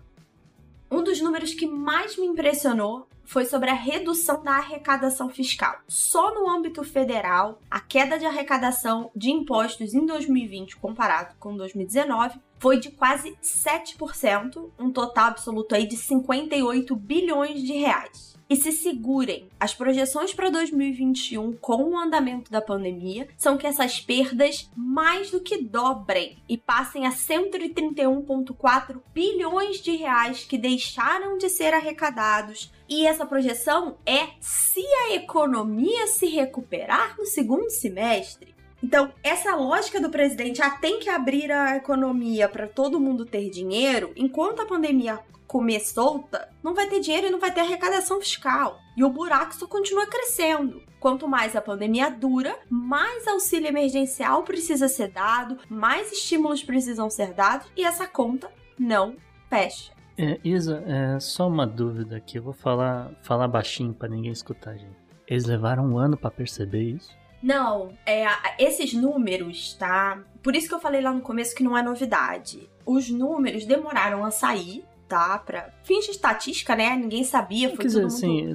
Um dos números que mais me impressionou foi sobre a redução da arrecadação fiscal. Só no âmbito federal, a queda de arrecadação de impostos em 2020 comparado com 2019 foi de quase 7%, um total absoluto aí de 58 bilhões de reais. E se segurem, as projeções para 2021 com o andamento da pandemia são que essas perdas mais do que dobrem e passem a 131,4 bilhões de reais que deixaram de ser arrecadados. E essa projeção é se a economia se recuperar no segundo semestre. Então, essa lógica do presidente, ah, tem que abrir a economia para todo mundo ter dinheiro, enquanto a pandemia comer solta, não vai ter dinheiro e não vai ter arrecadação fiscal. E o buraco só continua crescendo. Quanto mais a pandemia dura, mais auxílio emergencial precisa ser dado, mais estímulos precisam ser dados e essa conta não fecha. É, Isa, é, só uma dúvida aqui. Eu vou falar, falar baixinho para ninguém escutar, gente. Eles levaram um ano para perceber isso? Não, é, esses números, tá? Por isso que eu falei lá no começo que não é novidade. Os números demoraram a sair, tá? Pra fins de estatística, né? Ninguém sabia, foi Quer dizer, tudo assim,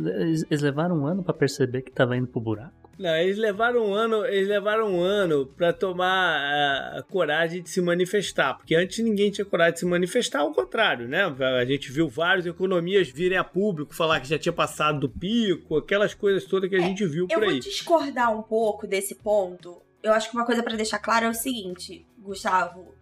eles levaram um ano para perceber que tava indo pro buraco? Não, eles levaram um ano, eles levaram um ano para tomar a, a, coragem de se manifestar, porque antes ninguém tinha coragem de se manifestar, ao contrário, né? A gente viu várias economias virem a público falar que já tinha passado do pico, aquelas coisas todas que a é, gente viu por aí. Eu vou discordar um pouco desse ponto. Eu acho que uma coisa para deixar claro é o seguinte, Gustavo,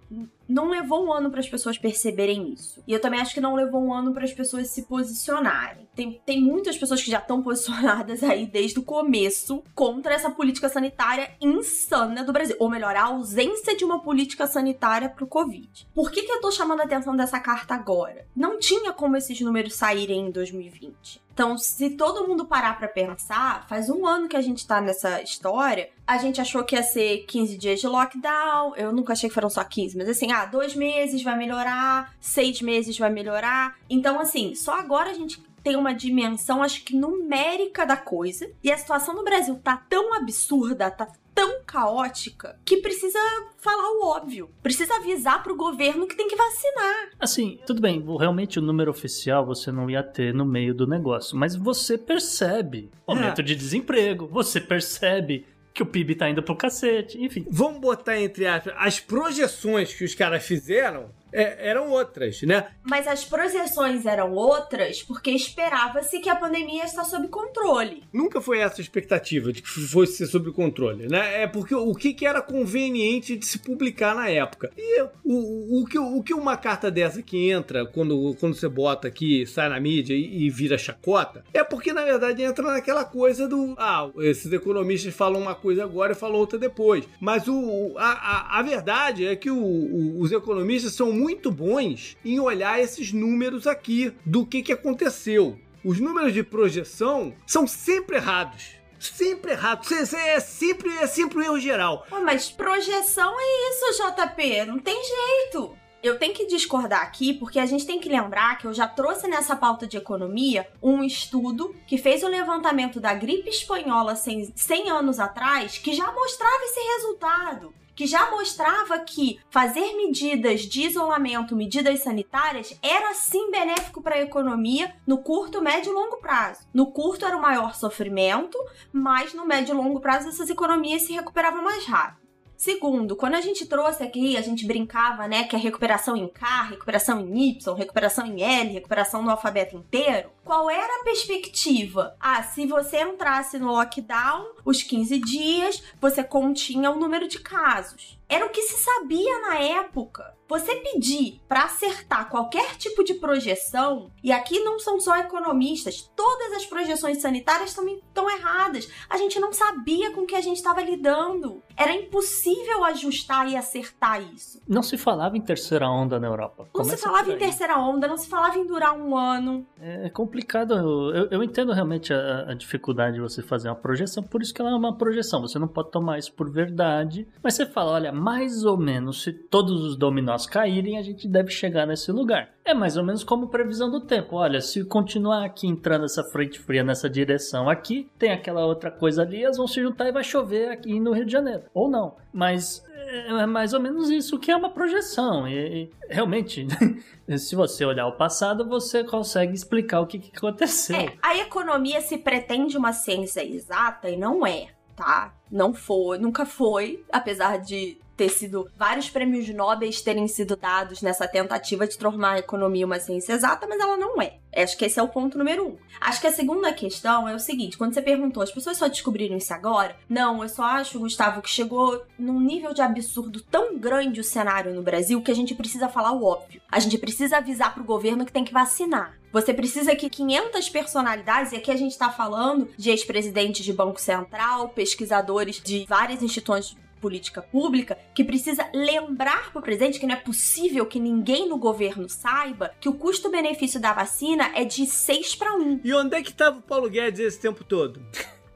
não levou um ano para as pessoas perceberem isso. E eu também acho que não levou um ano para as pessoas se posicionarem. Tem, tem muitas pessoas que já estão posicionadas aí desde o começo contra essa política sanitária insana do Brasil. Ou melhor, a ausência de uma política sanitária pro Covid. Por que, que eu tô chamando a atenção dessa carta agora? Não tinha como esses números saírem em 2020. Então, se todo mundo parar para pensar, faz um ano que a gente tá nessa história. A gente achou que ia ser 15 dias de lockdown. Eu nunca achei que foram só 15, mas assim, ah, dois meses vai melhorar, seis meses vai melhorar. Então, assim, só agora a gente tem uma dimensão, acho que numérica da coisa. E a situação no Brasil tá tão absurda, tá tão caótica, que precisa falar o óbvio. Precisa avisar pro governo que tem que vacinar. Assim, tudo bem, realmente o número oficial você não ia ter no meio do negócio, mas você percebe aumento é. de desemprego, você percebe que o PIB tá indo pro cacete, enfim. Vamos botar entre aspas as projeções que os caras fizeram é, eram outras, né? Mas as projeções eram outras porque esperava-se que a pandemia está sob controle. Nunca foi essa a expectativa de que fosse ser sob controle, né? É porque o que, que era conveniente de se publicar na época. E o, o, que, o que uma carta dessa que entra quando, quando você bota aqui, sai na mídia e, e vira chacota, é porque na verdade entra naquela coisa do. Ah, esses economistas falam uma coisa agora e falam outra depois. Mas o, a, a, a verdade é que o, os economistas são muito bons em olhar esses números aqui do que, que aconteceu. Os números de projeção são sempre errados sempre errado. É sempre, é sempre um erro geral. mas projeção é isso, JP. Não tem jeito. Eu tenho que discordar aqui, porque a gente tem que lembrar que eu já trouxe nessa pauta de economia um estudo que fez o levantamento da gripe espanhola 100, 100 anos atrás, que já mostrava esse resultado que já mostrava que fazer medidas de isolamento, medidas sanitárias, era sim benéfico para a economia no curto, médio e longo prazo. No curto era o maior sofrimento, mas no médio e longo prazo essas economias se recuperavam mais rápido. Segundo, quando a gente trouxe aqui, a gente brincava, né, que a recuperação em K, recuperação em Y, recuperação em L, recuperação no alfabeto inteiro, qual era a perspectiva? Ah, se você entrasse no lockdown, os 15 dias, você continha o número de casos. Era o que se sabia na época. Você pedir para acertar qualquer tipo de projeção, e aqui não são só economistas, todas as projeções sanitárias também estão erradas. A gente não sabia com que a gente estava lidando. Era impossível ajustar e acertar isso. Não se falava em terceira onda na Europa. Não Começa se falava em terceira onda, não se falava em durar um ano. É complicado. Eu, eu entendo realmente a, a dificuldade de você fazer uma projeção, por isso que ela é uma projeção. Você não pode tomar isso por verdade. Mas você fala, olha, mais ou menos, se todos os dominós caírem, a gente deve chegar nesse lugar. É mais ou menos como previsão do tempo. Olha, se continuar aqui entrando essa frente fria nessa direção aqui, tem aquela outra coisa ali, elas vão se juntar e vai chover aqui no Rio de Janeiro. Ou não. Mas é mais ou menos isso que é uma projeção. E, e realmente, se você olhar o passado, você consegue explicar o que, que aconteceu. É, a economia se pretende uma ciência exata e não é, tá? Não foi, nunca foi, apesar de ter sido vários prêmios nobres terem sido dados nessa tentativa de tornar a economia uma ciência exata, mas ela não é. Acho que esse é o ponto número um. Acho que a segunda questão é o seguinte: quando você perguntou, as pessoas só descobriram isso agora? Não, eu só acho, Gustavo, que chegou num nível de absurdo tão grande o cenário no Brasil que a gente precisa falar o óbvio. A gente precisa avisar pro governo que tem que vacinar. Você precisa que 500 personalidades, e aqui a gente está falando de ex-presidentes de Banco Central, pesquisadores de várias instituições política pública que precisa lembrar para o presidente que não é possível que ninguém no governo saiba que o custo-benefício da vacina é de 6 para 1. E onde é que estava o Paulo Guedes esse tempo todo?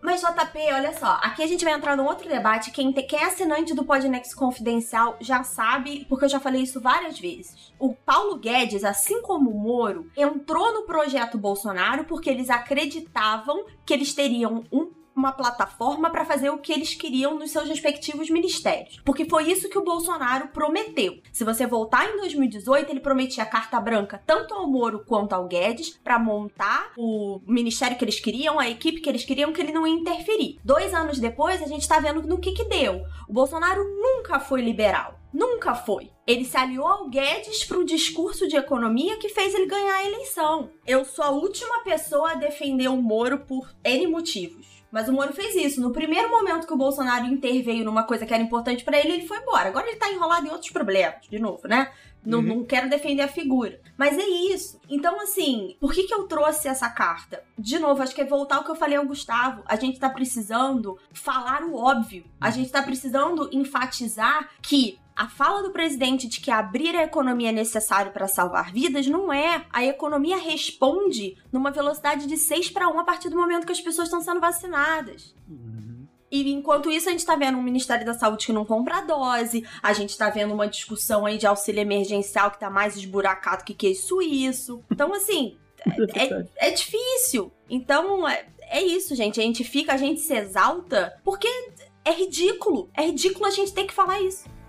Mas, JP, olha só, aqui a gente vai entrar num outro debate. Quem, te, quem é assinante do Podnext Confidencial já sabe, porque eu já falei isso várias vezes. O Paulo Guedes, assim como o Moro, entrou no projeto Bolsonaro porque eles acreditavam que eles teriam um uma plataforma para fazer o que eles queriam nos seus respectivos ministérios. Porque foi isso que o Bolsonaro prometeu. Se você voltar em 2018, ele prometia carta branca tanto ao Moro quanto ao Guedes para montar o ministério que eles queriam, a equipe que eles queriam, que ele não ia interferir. Dois anos depois, a gente tá vendo no que que deu. O Bolsonaro nunca foi liberal. Nunca foi. Ele se aliou ao Guedes para um discurso de economia que fez ele ganhar a eleição. Eu sou a última pessoa a defender o Moro por N motivos. Mas o Moro fez isso. No primeiro momento que o Bolsonaro interveio numa coisa que era importante para ele, ele foi embora. Agora ele tá enrolado em outros problemas, de novo, né? Não, uhum. não, quero defender a figura. Mas é isso. Então, assim, por que, que eu trouxe essa carta? De novo, acho que é voltar ao que eu falei ao Gustavo. A gente tá precisando falar o óbvio. A gente tá precisando enfatizar que a fala do presidente de que abrir a economia é necessário para salvar vidas não é. A economia responde numa velocidade de 6 para 1 a partir do momento que as pessoas estão sendo vacinadas. Uhum. E enquanto isso, a gente está vendo um Ministério da Saúde que não compra dose, a gente está vendo uma discussão aí de auxílio emergencial que está mais esburacado que queijo suíço. Então, assim, é, é, é, difícil. Então, é, é isso, gente. A gente fica, a gente se exalta porque é ridículo. É ridículo a gente ter que falar isso.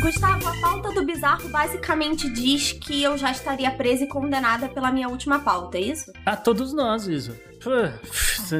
Gustavo, a pauta do bizarro basicamente diz que eu já estaria presa e condenada pela minha última pauta, é isso? A todos nós, isso.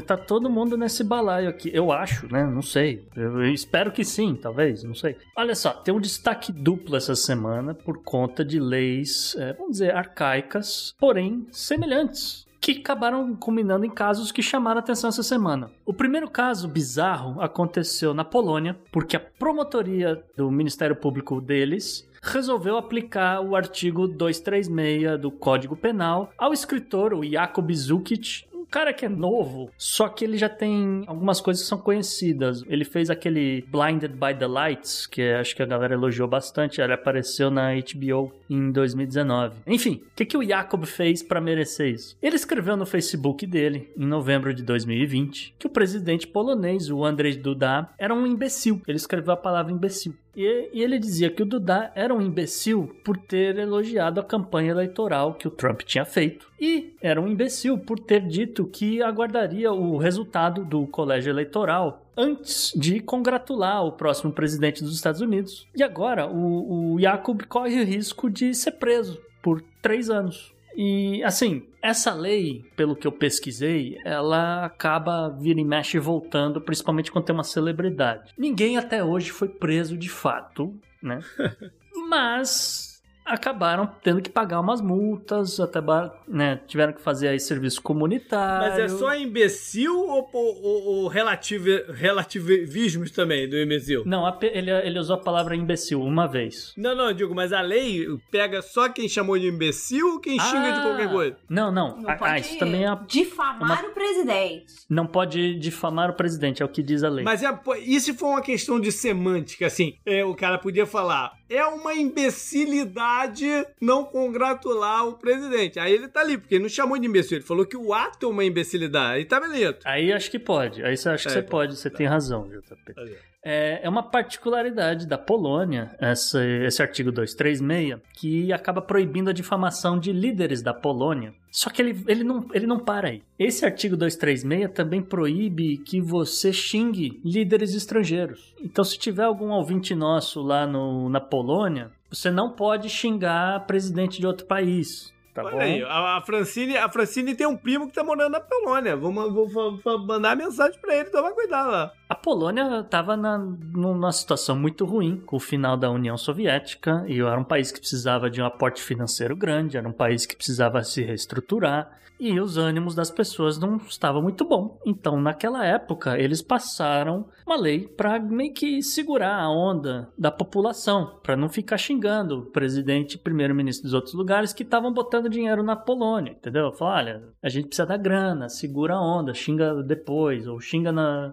Tá todo mundo nesse balaio aqui. Eu acho, né? Não sei. Eu espero que sim, talvez, não sei. Olha só, tem um destaque duplo essa semana por conta de leis, é, vamos dizer, arcaicas, porém semelhantes que acabaram culminando em casos que chamaram atenção essa semana. O primeiro caso bizarro aconteceu na Polônia, porque a promotoria do Ministério Público deles resolveu aplicar o artigo 236 do Código Penal ao escritor, o Jakub Zukic, cara que é novo, só que ele já tem algumas coisas que são conhecidas. Ele fez aquele Blinded by the Lights, que acho que a galera elogiou bastante. Ele apareceu na HBO em 2019. Enfim, o que, que o Jacob fez para merecer isso? Ele escreveu no Facebook dele, em novembro de 2020, que o presidente polonês, o Andrzej Duda, era um imbecil. Ele escreveu a palavra imbecil. E, e, ele dizia que o Duda era um imbecil por ter elogiado a campanha eleitoral que o Trump tinha feito. E era um imbecil por ter dito que aguardaria o resultado do colégio eleitoral antes de congratular o próximo presidente dos Estados Unidos. E agora o, o Jacob corre o risco de ser preso por três anos. E assim, essa lei, pelo que eu pesquisei, ela acaba vira e mexe voltando, principalmente quando tem uma celebridade. Ninguém até hoje foi preso de fato, né? Mas acabaram tendo que pagar umas multas, até né, tiveram que fazer aí serviço comunitário. Mas é só imbecil ou, ou, ou relativismo também do imbecil? Não, ele, ele usou a palavra imbecil uma vez. Não, não, eu digo, mas a lei pega só quem chamou de imbecil ou quem ah, xinga de qualquer coisa? Não, não. não ah, isso também é. Difamar uma... o presidente. Não pode difamar o presidente, é o que diz a lei. Mas é, e se for uma questão de semântica, assim? É, o cara podia falar, é uma imbecilidade não congratular o presidente. Aí ele tá ali, porque ele não chamou de imbecil, ele falou que o ato é uma imbecilidade. Aí tá beleza. Aí acho que pode. Aí você acha que é, você pode, você tá. tem razão, JP. É uma particularidade da Polônia, essa, esse artigo 236, que acaba proibindo a difamação de líderes da Polônia. Só que ele, ele, não, ele não para aí. Esse artigo 236 também proíbe que você xingue líderes estrangeiros. Então, se tiver algum ouvinte nosso lá no, na Polônia, você não pode xingar presidente de outro país. Tá Olha bom? aí, a Francine, a Francine tem um primo que tá morando na Polônia. Vou, vou, vou mandar mensagem pra ele, tomar cuidado lá. A Polônia estava numa situação muito ruim com o final da União Soviética e era um país que precisava de um aporte financeiro grande, era um país que precisava se reestruturar e os ânimos das pessoas não estavam muito bom. Então, naquela época, eles passaram uma lei para meio que segurar a onda da população, para não ficar xingando o presidente e primeiro-ministro dos outros lugares que estavam botando dinheiro na Polônia, entendeu? Falar, olha, a gente precisa da grana, segura a onda, xinga depois, ou xinga na,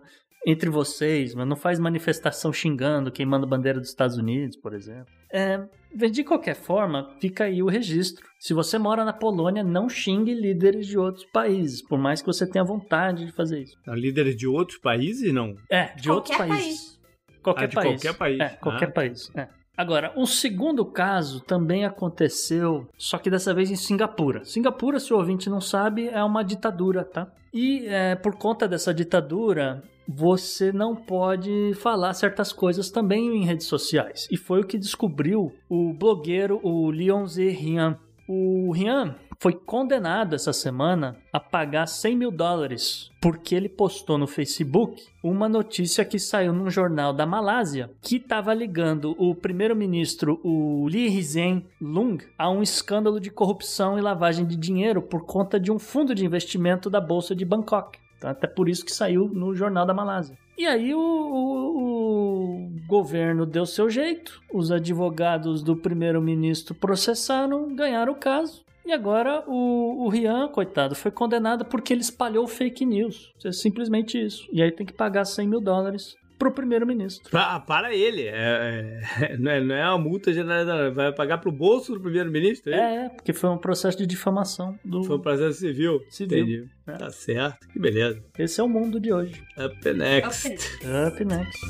entre vocês, mas não faz manifestação xingando, queimando bandeira dos Estados Unidos, por exemplo. É, de qualquer forma, fica aí o registro. Se você mora na Polônia, não xingue líderes de outros países, por mais que você tenha vontade de fazer isso. líderes de outros países, não? É, de qualquer outros países. País. Qualquer ah, país. Qualquer país. É, qualquer ah. país. É. Agora, um segundo caso também aconteceu, só que dessa vez em Singapura. Singapura, se o ouvinte não sabe, é uma ditadura, tá? E é, por conta dessa ditadura, você não pode falar certas coisas também em redes sociais. E foi o que descobriu o blogueiro, o Leon. Rian. O Rian foi condenado essa semana a pagar 100 mil dólares porque ele postou no Facebook uma notícia que saiu num jornal da Malásia que estava ligando o primeiro-ministro, o Lee Hsien Loong, a um escândalo de corrupção e lavagem de dinheiro por conta de um fundo de investimento da Bolsa de Bangkok. Então, até por isso que saiu no Jornal da Malásia. E aí o, o, o governo deu seu jeito, os advogados do primeiro-ministro processaram, ganharam o caso. E agora o, o Rian, coitado, foi condenado porque ele espalhou fake news. É simplesmente isso. E aí tem que pagar 100 mil dólares pro primeiro-ministro. Para, para ele, é, é, não, é, não é uma multa generalizada, vai pagar pro bolso do primeiro-ministro? É, é, porque foi um processo de difamação. Do... Foi um processo civil? Civil. Entendi. É. Tá certo, que beleza. Esse é o mundo de hoje. Up next. Up, Up next.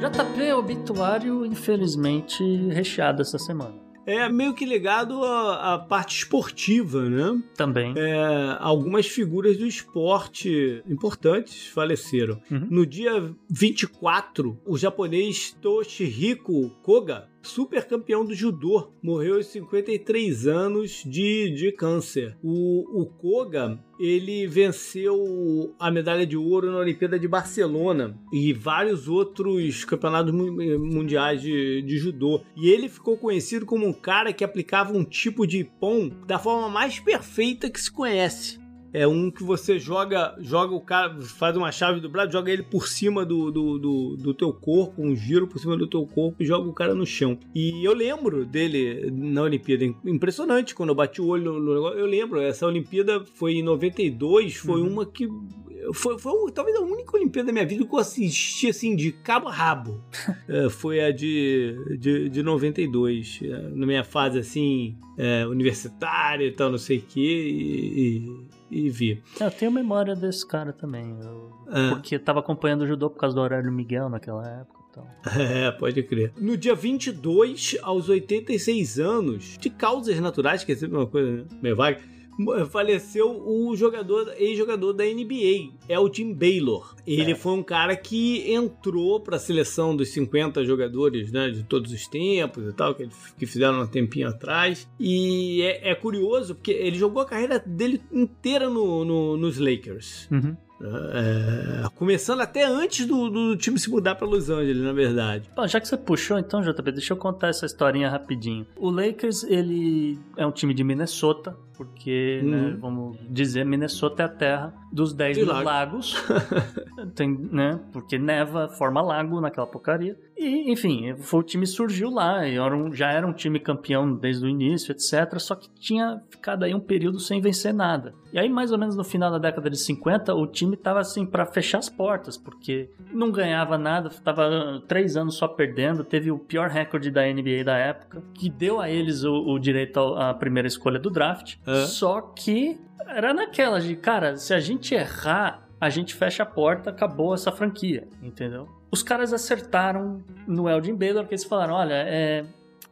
JP obituário, infelizmente, recheado essa semana é meio que ligado à, à, parte esportiva, né? Também. É, algumas figuras do esporte importantes faleceram. Uhum. No dia 24, o japonês Toshihiko Koga super campeão do judô, morreu aos 53 anos de, de câncer. O, o Koga, ele venceu a medalha de ouro na Olimpíada de Barcelona e vários outros campeonatos mundiais de, de judô. E ele ficou conhecido como um cara que aplicava um tipo de pão da forma mais perfeita que se conhece é um que você joga joga o cara, faz uma chave do braço, joga ele por cima do, do, do, do, teu corpo, um giro por cima do teu corpo e joga o cara no chão. E eu lembro dele na Olimpíada, impressionante quando eu bati o olho no negócio. Eu lembro, essa Olimpíada foi em 92, foi uhum. uma que foi, foi talvez a única Olimpíada da minha vida que eu assisti assim de cabo a rabo. é, foi a de, de, de 92. É, na minha fase assim, é, universitária e tal, não sei o que. E, e, vi. Eu tenho memória desse cara também. Eu, é. Porque tava acompanhando o judô por causa do horário Miguel naquela época. Então. É, pode crer. No dia 22, aos 86 anos, de causas naturais, que é sempre uma coisa né, meio vaga, faleceu o jogador, ex-jogador da NBA, Elgin Baylor. Ele é. foi um cara que entrou para a seleção dos 50 jogadores, né, de todos os tempos e tal, que, que fizeram um tempinho atrás. E é, é curioso porque ele jogou a carreira dele inteira no, no nos Lakers. Uhum. É, começando até antes do, do, time se mudar para Los Angeles, na verdade. Bom, já que você puxou, então, JP, deixa eu contar essa historinha rapidinho. O Lakers, ele é um time de Minnesota, porque, né, uhum. né, vamos dizer, Minnesota é a terra dos 10 mil lago. lagos. Tem, né, porque neva, forma lago naquela porcaria. E, enfim, foi, o time surgiu lá, e era um, já era um time campeão desde o início, etc. Só que tinha ficado aí um período sem vencer nada. E aí, mais ou menos no final da década de 50, o time tava assim para fechar as portas, porque não ganhava nada, tava três anos só perdendo, teve o pior recorde da NBA da época, que deu a eles o, o direito à primeira escolha do draft. Só que era naquela de, cara, se a gente errar, a gente fecha a porta, acabou essa franquia, entendeu? Os caras acertaram no Elgin Baylor, porque eles falaram, olha, é,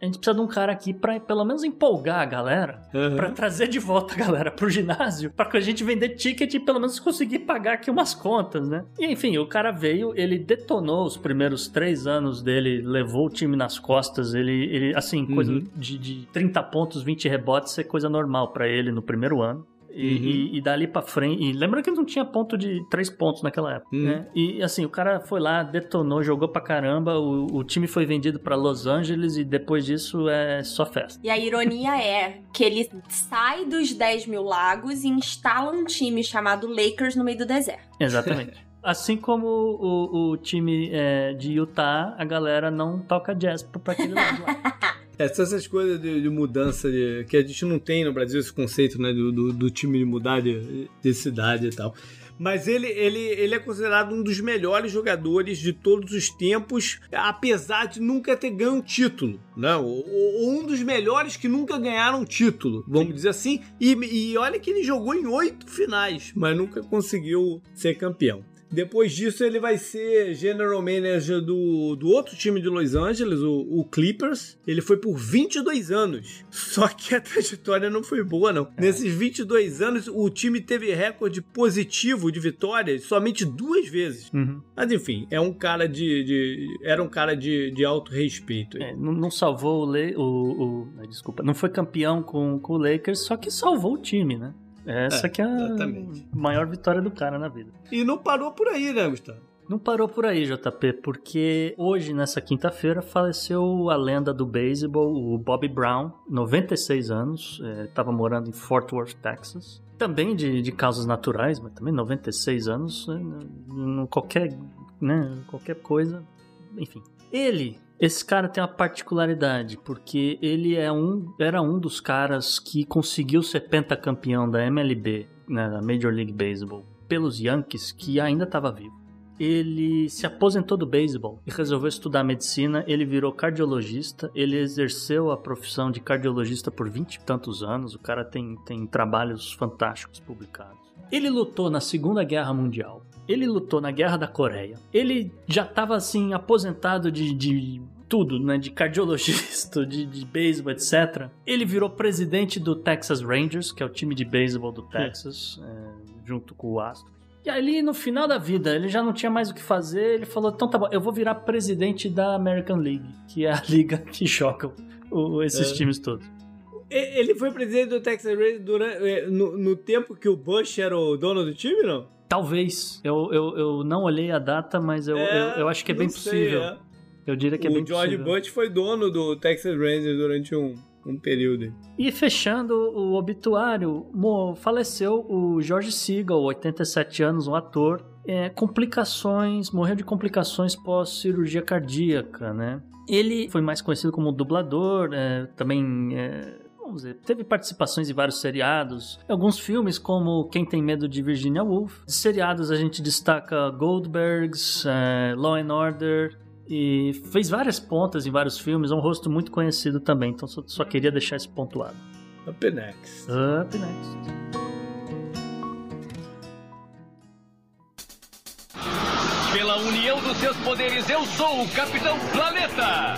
a gente precisa de um cara aqui pra pelo menos empolgar a galera, uhum. pra trazer de volta a galera pro ginásio, pra que a gente vender ticket e pelo menos conseguir pagar aqui umas contas, né? E enfim, o cara veio, ele detonou os primeiros três anos dele, levou o time nas costas, ele, ele assim, coisa uhum. de, de 30 pontos, 20 rebotes é coisa normal para ele no primeiro ano. E, uhum. e, e, dali pra frente. E lembra que ele não tinha ponto de três pontos naquela época, uhum. né? E assim, o cara foi lá, detonou, jogou pra caramba. O, o time foi vendido para Los Angeles e depois disso é só festa. E a ironia é que ele sai dos 10 mil lagos e instala um time chamado Lakers no meio do deserto. Exatamente. Assim como o, o time é, de Utah, a galera não toca jazz pra aquele lado lá. É, são essas coisas de, de mudança de, que a gente não tem no Brasil, esse conceito né, do, do, do time de mudar de, de cidade e tal. Mas ele, ele, ele é considerado um dos melhores jogadores de todos os tempos, apesar de nunca ter ganho um título. Né? Ou, ou um dos melhores que nunca ganharam um título, vamos Sim. dizer assim. E, e olha que ele jogou em oito finais, mas nunca conseguiu ser campeão. Depois disso, ele vai ser general manager do, do outro time de Los Angeles, o, o, Clippers. Ele foi por 22 anos. Só que a trajetória não foi boa, não. É. Nesses 22 anos, o time teve recorde positivo de vitórias somente duas vezes. Uhum. Mas enfim, é um cara de. de era um cara de, de alto respeito. É, não, não, salvou o, Le, o, o, Desculpa, não foi campeão com, com o Lakers, só que salvou o time, né? Essa é, que é exatamente. a maior vitória do cara na vida. E não parou por aí, né, Gustavo? Não parou por aí, JP, porque hoje, nessa quinta-feira, faleceu a lenda do beisebol, o Bobby Brown, 96 anos, estava é, morando em Fort Worth, Texas. Também de, de causas naturais, mas também 96 anos, né, qualquer, né, qualquer coisa, enfim. Ele esse cara tem uma particularidade, porque ele é um, era um dos caras que conseguiu ser pentacampeão da MLB, né, da Major League Baseball, pelos Yankees, que ainda estava vivo. Ele se aposentou do beisebol e resolveu estudar medicina. Ele virou cardiologista. Ele exerceu a profissão de cardiologista por vinte e tantos anos. O cara tem, tem trabalhos fantásticos publicados. Ele lutou na Segunda Guerra Mundial. Ele lutou na Guerra da Coreia. Ele já estava assim aposentado de, de tudo, né? De cardiologista, de, de beisebol, etc. Ele virou presidente do Texas Rangers, que é o time de beisebol do Texas, é, junto com o Astro. E ali no final da vida, ele já não tinha mais o que fazer, ele falou: então tá bom, eu vou virar presidente da American League, que é a liga que choca o, esses é. times todos. Ele foi presidente do Texas Rangers durante, é, no, no tempo que o Bush era o dono do time, não? Talvez. Eu, eu, eu não olhei a data, mas eu, é, eu, eu, acho que é bem sei, possível. É. Eu diria que é bem possível. O George Bush foi dono do Texas Rangers durante um, um período. E fechando o obituário, faleceu o George Seagal, 87 anos, um ator. É, complicações, morreu de complicações pós-cirurgia cardíaca, né? Ele foi mais conhecido como dublador, é, também é, vamos dizer, teve participações em vários seriados, alguns filmes como Quem Tem Medo de Virginia Woolf. De seriados a gente destaca Goldbergs, uh, Law and Order e fez várias pontas em vários filmes, é um rosto muito conhecido também, então só, só queria deixar isso pontuado. Up next. Up next. Pela união dos seus poderes, eu sou o Capitão Planeta!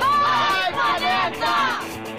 Vai, Planeta!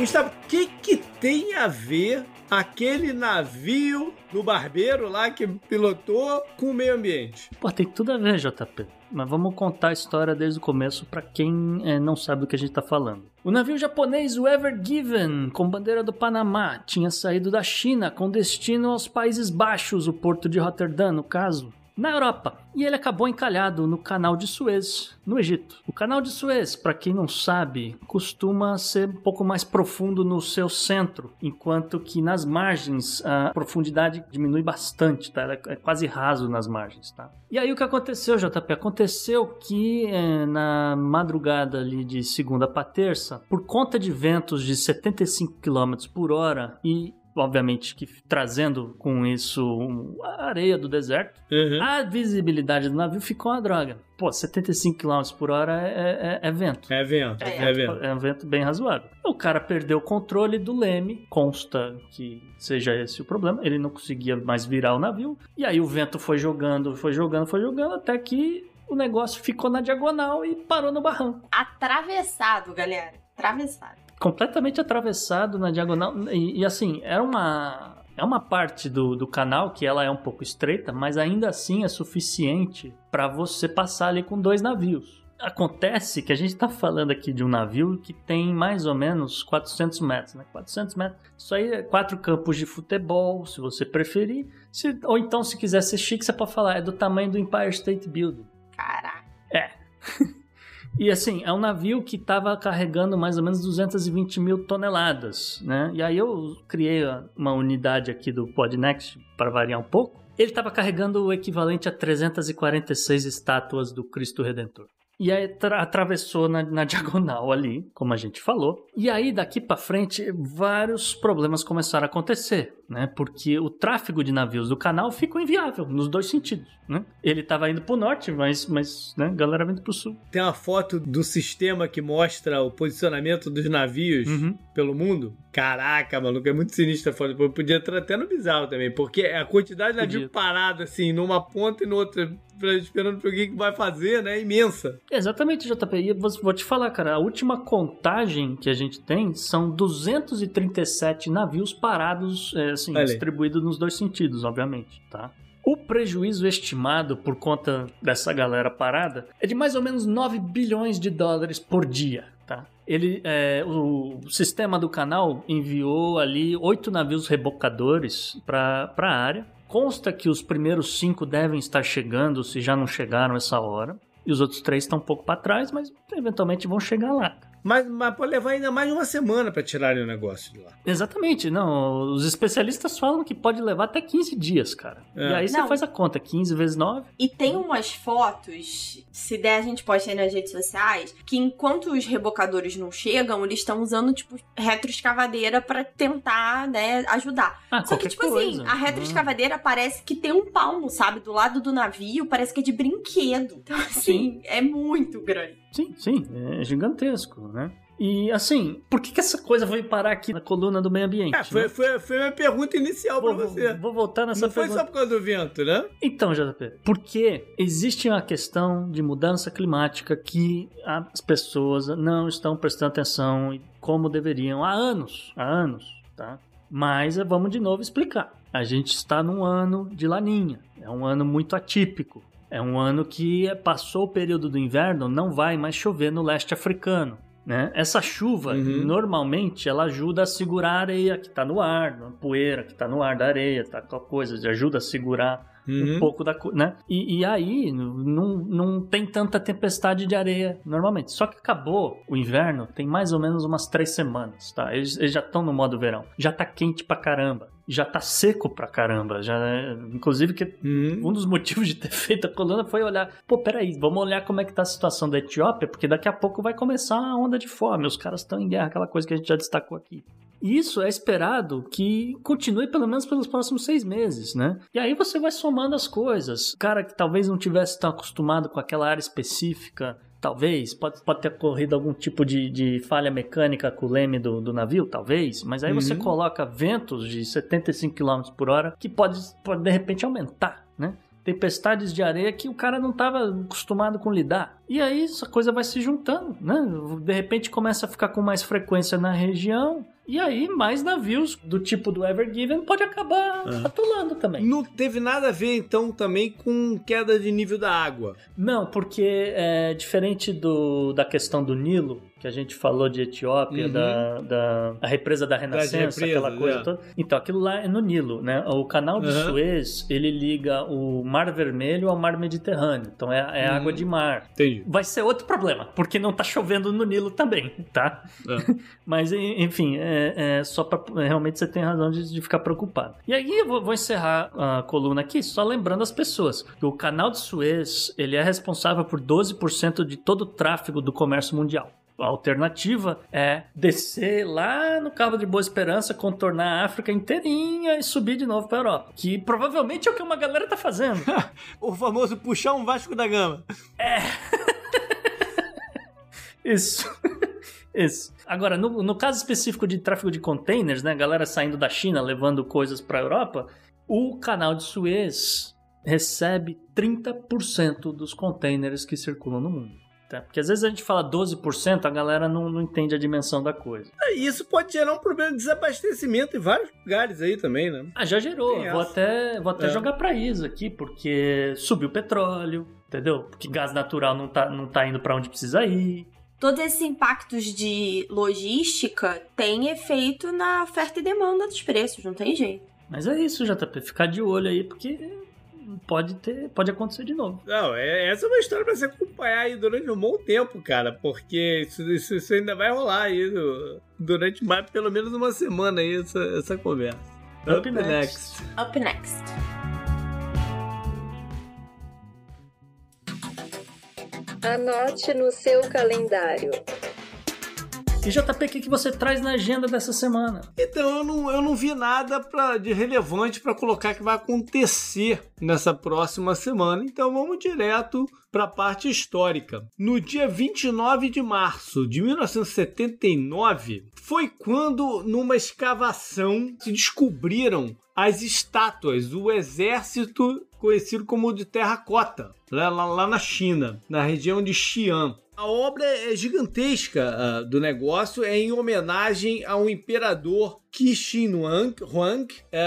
Gustavo, o que, que tem a ver aquele navio do barbeiro lá que pilotou com o meio ambiente? Pô, tem tudo a ver, JP. Mas vamos contar a história desde o começo para quem é, não sabe do que a gente está falando. O navio japonês o Ever Given, com bandeira do Panamá, tinha saído da China com destino aos Países Baixos, o porto de Rotterdam, no caso na Europa. E ele acabou encalhado no Canal de Suez, no Egito. O Canal de Suez, para quem não sabe, costuma ser um pouco mais profundo no seu centro, enquanto que nas margens a profundidade diminui bastante, tá? É quase raso nas margens, tá? E aí o que aconteceu, JP? Aconteceu que é, na madrugada ali de segunda para terça, por conta de ventos de 75 km por hora e obviamente que trazendo com isso a areia do deserto, uhum. a visibilidade do navio ficou uma droga. Pô, 75 km por hora é, é, é vento. É vento, é, é, vento. É um vento bem razoável. O cara perdeu o controle do leme, consta que seja esse o problema, ele não conseguia mais virar o navio, e aí o vento foi jogando, foi jogando, foi jogando, até que o negócio ficou na diagonal e parou no barranco. Atravessado, galera Atravessado. Completamente atravessado na diagonal. E, e assim, era uma. É uma parte do, do canal que ela é um pouco estreita, mas ainda assim é suficiente para você passar ali com dois navios. Acontece que a gente está falando aqui de um navio que tem mais ou menos 400 metros, né? 400 metros. Isso aí é quatro campos de futebol, se você preferir. Se, ou então, se quiser ser chique, você pode falar, é do tamanho do Empire State Building. Caraca. É. E assim, é um navio que estava carregando mais ou menos 220 mil toneladas, né? E aí eu criei uma unidade aqui do Podnext para variar um pouco. Ele estava carregando o equivalente a 346 estátuas do Cristo Redentor. E aí atravessou na, na, diagonal ali, como a gente falou. E aí daqui para frente vários problemas começaram a acontecer, né? Porque o tráfego de navios do canal ficou inviável nos dois sentidos, né? Ele estava indo para o norte, mas, mas né, a galera vindo para o sul. Tem uma foto do sistema que mostra o posicionamento dos navios uhum. pelo mundo. Caraca, maluco, é muito sinistra a foto. Podia entrar até no bizarro também, porque a quantidade de navio parado assim, numa ponta e noutra esperando para o que vai fazer, né? É imensa. Exatamente, JP. E vou te falar, cara, a última contagem que a gente tem são 237 navios parados, é, assim, distribuídos nos dois sentidos, obviamente, tá? O prejuízo estimado por conta dessa galera parada é de mais ou menos 9 bilhões de dólares por dia? Ele, é, o sistema do canal enviou ali oito navios rebocadores para a área Consta que os primeiros cinco devem estar chegando, se já não chegaram essa hora. E os outros três estão um pouco para trás, mas eventualmente vão chegar lá. Mas, mas pode levar ainda mais de uma semana para tirarem o negócio de lá. Exatamente, não. Os especialistas falam que pode levar até 15 dias, cara. É. E aí você faz a conta, 15 vezes 9. E tem umas fotos, se der a gente pode ter nas redes sociais, que enquanto os rebocadores não chegam, eles estão usando, tipo, retroescavadeira para tentar, né, ajudar. Ah, Só que, tipo assim, coisa. assim, a retroescavadeira hum. parece que tem um palmo, sabe? Do lado do navio, parece que é de brinquedo. Então, assim, Sim. é muito grande. Sim, sim, é gigantesco, né? E assim, por que, que essa coisa veio parar aqui na coluna do meio ambiente? É, foi, né? foi, foi a minha pergunta inicial pra você. Vou voltar nessa Não pergunta. foi só por causa do vento, né? Então, JP, porque existe uma questão de mudança climática que as pessoas não estão prestando atenção como deveriam há anos, há anos, tá? Mas vamos de novo explicar. A gente está num ano de laninha, é um ano muito atípico. É um ano que passou o período do inverno, não vai mais chover no leste africano. Né? Essa chuva, uhum. normalmente, ela ajuda a segurar a areia que está no ar, a poeira que está no ar da areia, tá, qualquer coisa, ajuda a segurar Uhum. Um pouco da. Né? E, e, aí não, não tem tanta tempestade de areia normalmente. Só que acabou o inverno, tem mais ou menos umas três semanas, tá? Eles, eles já estão no modo verão. Já tá quente pra caramba já tá seco pra caramba. Já, inclusive, que uhum. um dos motivos de ter feito a coluna foi olhar, pô, peraí, vamos olhar como é que tá a situação da Etiópia, porque daqui a pouco vai começar a onda de fome. Os caras estão em guerra, aquela coisa que a gente já destacou aqui. E isso é esperado que continue pelo menos pelos próximos seis meses, né? E aí você vai somando as coisas. Cara que talvez não tivesse tão acostumado com aquela área específica Talvez, pode, pode ter ocorrido algum tipo de, de falha mecânica com o leme do, do navio, talvez, mas aí uhum. você coloca ventos de 75 km por hora que pode, pode de repente aumentar, né? Tempestades de areia que o cara não estava acostumado com lidar. E aí essa coisa vai se juntando, né? De repente começa a ficar com mais frequência na região, e aí, mais navios do tipo do Ever Given pode acabar é. atolando também. Não teve nada a ver, então, também com queda de nível da água? Não, porque é diferente do, da questão do Nilo, que a gente falou de Etiópia, uhum. da, da a represa da Renascença, represas, aquela coisa é. toda. Então, aquilo lá é no Nilo, né? O canal de uhum. Suez, ele liga o Mar Vermelho ao Mar Mediterrâneo. Então, é, é uhum. água de mar. Entendi. Vai ser outro problema, porque não tá chovendo no Nilo também, tá? É. Mas, enfim, é, é só para realmente você tem razão de, de, ficar preocupado. E aí, eu vou, vou encerrar a coluna aqui, só lembrando as pessoas que o canal de Suez, ele é responsável por 12% de todo o tráfego do comércio mundial. A alternativa é descer lá no Cabo de Boa Esperança, contornar a África inteirinha e subir de novo para a Europa. Que provavelmente é o que uma galera tá fazendo. o famoso puxar um Vasco da Gama. É. Isso. Isso. Agora, no, no caso específico de tráfego de containers, né, galera saindo da China levando coisas para a Europa, o canal de Suez recebe 30% dos containers que circulam no mundo. Tá? Porque às vezes a gente fala 12%, a galera não, não entende a dimensão da coisa. É, isso pode gerar um problema de desabastecimento em vários lugares aí também, né? Ah, já gerou. Vou até, vou até é. jogar pra isso aqui, porque subiu o petróleo, entendeu? Porque gás natural não tá, não tá indo para onde precisa ir. Todos esses impactos de logística têm efeito na oferta e demanda dos preços, não tem jeito. Mas é isso, JP. Ficar de olho aí, porque pode ter, pode acontecer de novo. Não, é, essa é uma história para se acompanhar aí durante um bom tempo, cara, porque isso, isso, isso ainda vai rolar aí durante mais, pelo menos uma semana aí essa, essa conversa. Up, Up next. next. Up next. Anote no seu calendário. E JP, o que, que você traz na agenda dessa semana? Então, eu não, eu não vi nada pra, de relevante para colocar que vai acontecer nessa próxima semana. Então, vamos direto para a parte histórica. No dia 29 de março de 1979, foi quando, numa escavação, se descobriram as estátuas do exército conhecido como de terracota, lá, lá na China, na região de Xi'an. A obra é gigantesca uh, do negócio, é em homenagem ao imperador Qixin Huang é,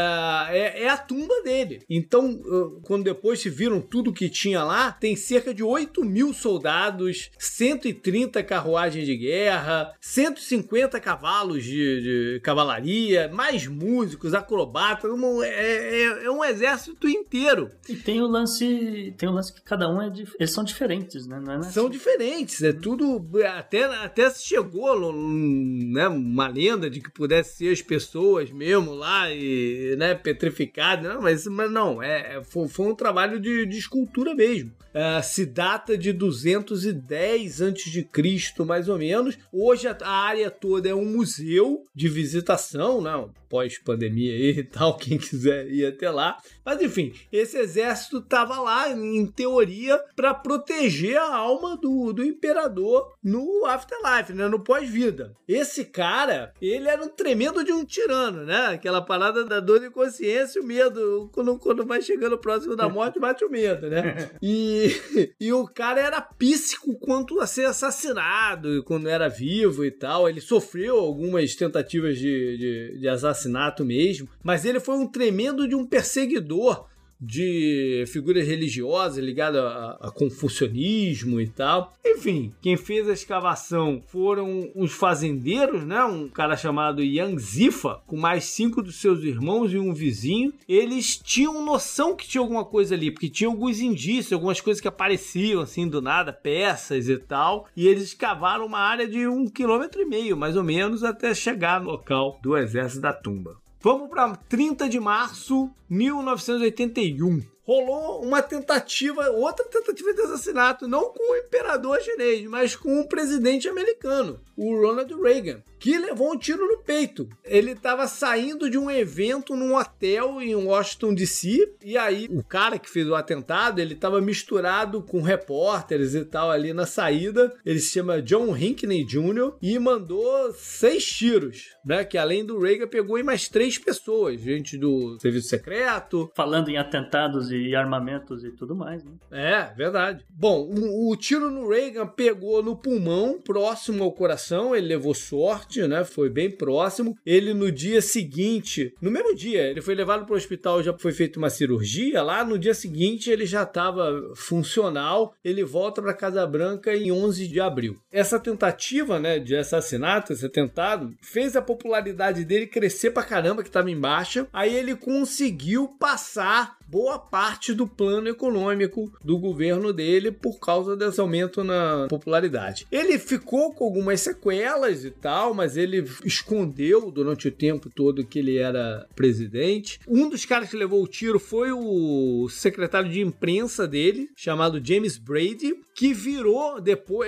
é, é, a tumba dele. Então, quando depois se viram tudo que tinha lá, tem cerca de 8 mil soldados, 130 carruagens de guerra, 150 cavalos de, de cavalaria, mais músicos, acrobatas, uma, é, é, é, um exército inteiro. E tem o lance, tem o lance que cada um é, eles são diferentes, né? É são diferentes, é tudo até até chegou né, uma lenda de que pudesse ser pessoas mesmo lá e né, petrificadas, não, mas, mas não, é, é, foi, foi um trabalho de, de escultura mesmo. É, se data de 210 a.C., mais ou menos. Hoje a, área toda é um museu de visitação, não, pós-pandemia e tal, quem quiser ir até lá. Mas enfim, esse exército estava lá, em teoria, para proteger a alma do, do imperador no afterlife, né, no pós-vida. Esse cara, ele era um tremendo de um tirano, né? Aquela parada da dor de consciência e o medo. Quando, quando vai chegando próximo da morte, bate o medo, né? E, e o cara era píssico quanto a ser assassinado quando era vivo e tal. Ele sofreu algumas tentativas de, de, de assassinato mesmo, mas ele foi um tremendo de um perseguidor de figuras religiosas ligadas a, a, confucionismo e tal. Enfim, quem fez a escavação foram os fazendeiros, né? Um cara chamado Yang Zifa, com mais cinco dos seus irmãos e um vizinho. Eles tinham noção que tinha alguma coisa ali, porque tinha alguns indícios, algumas coisas que apareciam assim do nada, peças e tal. E eles escavaram uma área de um quilômetro e meio, mais ou menos, até chegar no local do exército da tumba. Vamos para 30 de março 1981 rolou uma tentativa, outra tentativa de assassinato, não com o imperador chinês, mas com o presidente americano, o Ronald Reagan, que levou um tiro no peito. Ele estava saindo de um evento num hotel em Washington DC, e aí o cara que fez o atentado, ele estava misturado com repórteres e tal ali na saída. Ele se chama John Hinckley Jr. e mandou seis tiros, né? Que além do Reagan pegou em mais três pessoas, gente do serviço secreto. Falando em atentados e armamentos e tudo mais, né? É, verdade. Bom, o, o, tiro no Reagan pegou no pulmão, próximo ao coração, ele levou sorte, né? Foi bem próximo. Ele no dia seguinte, no mesmo dia, ele foi levado para o hospital, já foi feita uma cirurgia lá, no dia seguinte ele já estava funcional, ele volta para Casa Branca em 11 de abril. Essa tentativa, né, de assassinato, esse atentado, fez a popularidade dele crescer pra caramba, que estava em baixa. Aí ele conseguiu passar boa parte do plano econômico do governo dele por causa desse aumento na popularidade. Ele ficou com algumas sequelas e tal, mas ele escondeu durante o tempo todo que ele era presidente. Um dos caras que levou o tiro foi o secretário de imprensa dele, chamado James Brady, que virou depois.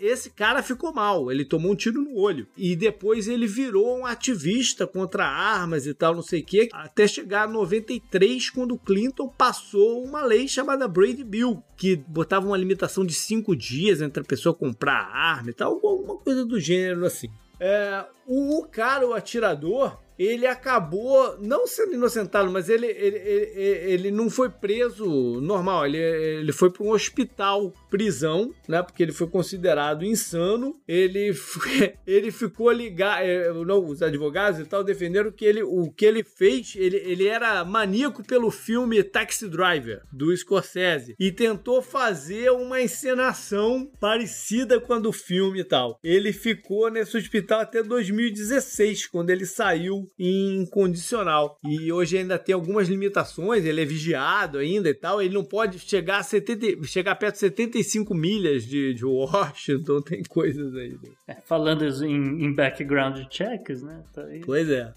Esse cara ficou mal, ele tomou um tiro no olho. E depois ele virou um ativista contra armas e tal, não sei o que, até chegar a 93, quando Clinton passou uma lei chamada Brady Bill, que botava uma limitação de cinco dias entre a pessoa comprar arma e tal, alguma coisa do gênero assim. É, o cara, o atirador, ele acabou não sendo inocentado, mas ele, ele, ele, ele não foi preso normal, ele, ele foi para um hospital, prisão, né? Porque ele foi considerado insano. Ele, ele ficou ligado, é, não, os advogados e tal defenderam que ele, o que ele fez, ele, ele era maníaco pelo filme Taxi Driver, do Scorsese, e tentou fazer uma encenação parecida com a do filme e tal. Ele ficou nesse hospital até 2016, quando ele saiu em condicional. E hoje ainda tem algumas limitações, ele é vigiado ainda e tal, ele não pode chegar a 70, chegar perto de 75 milhas de, de Washington, tem coisas aí. Né? É, falando em, em, background checks, né? Tá pois é,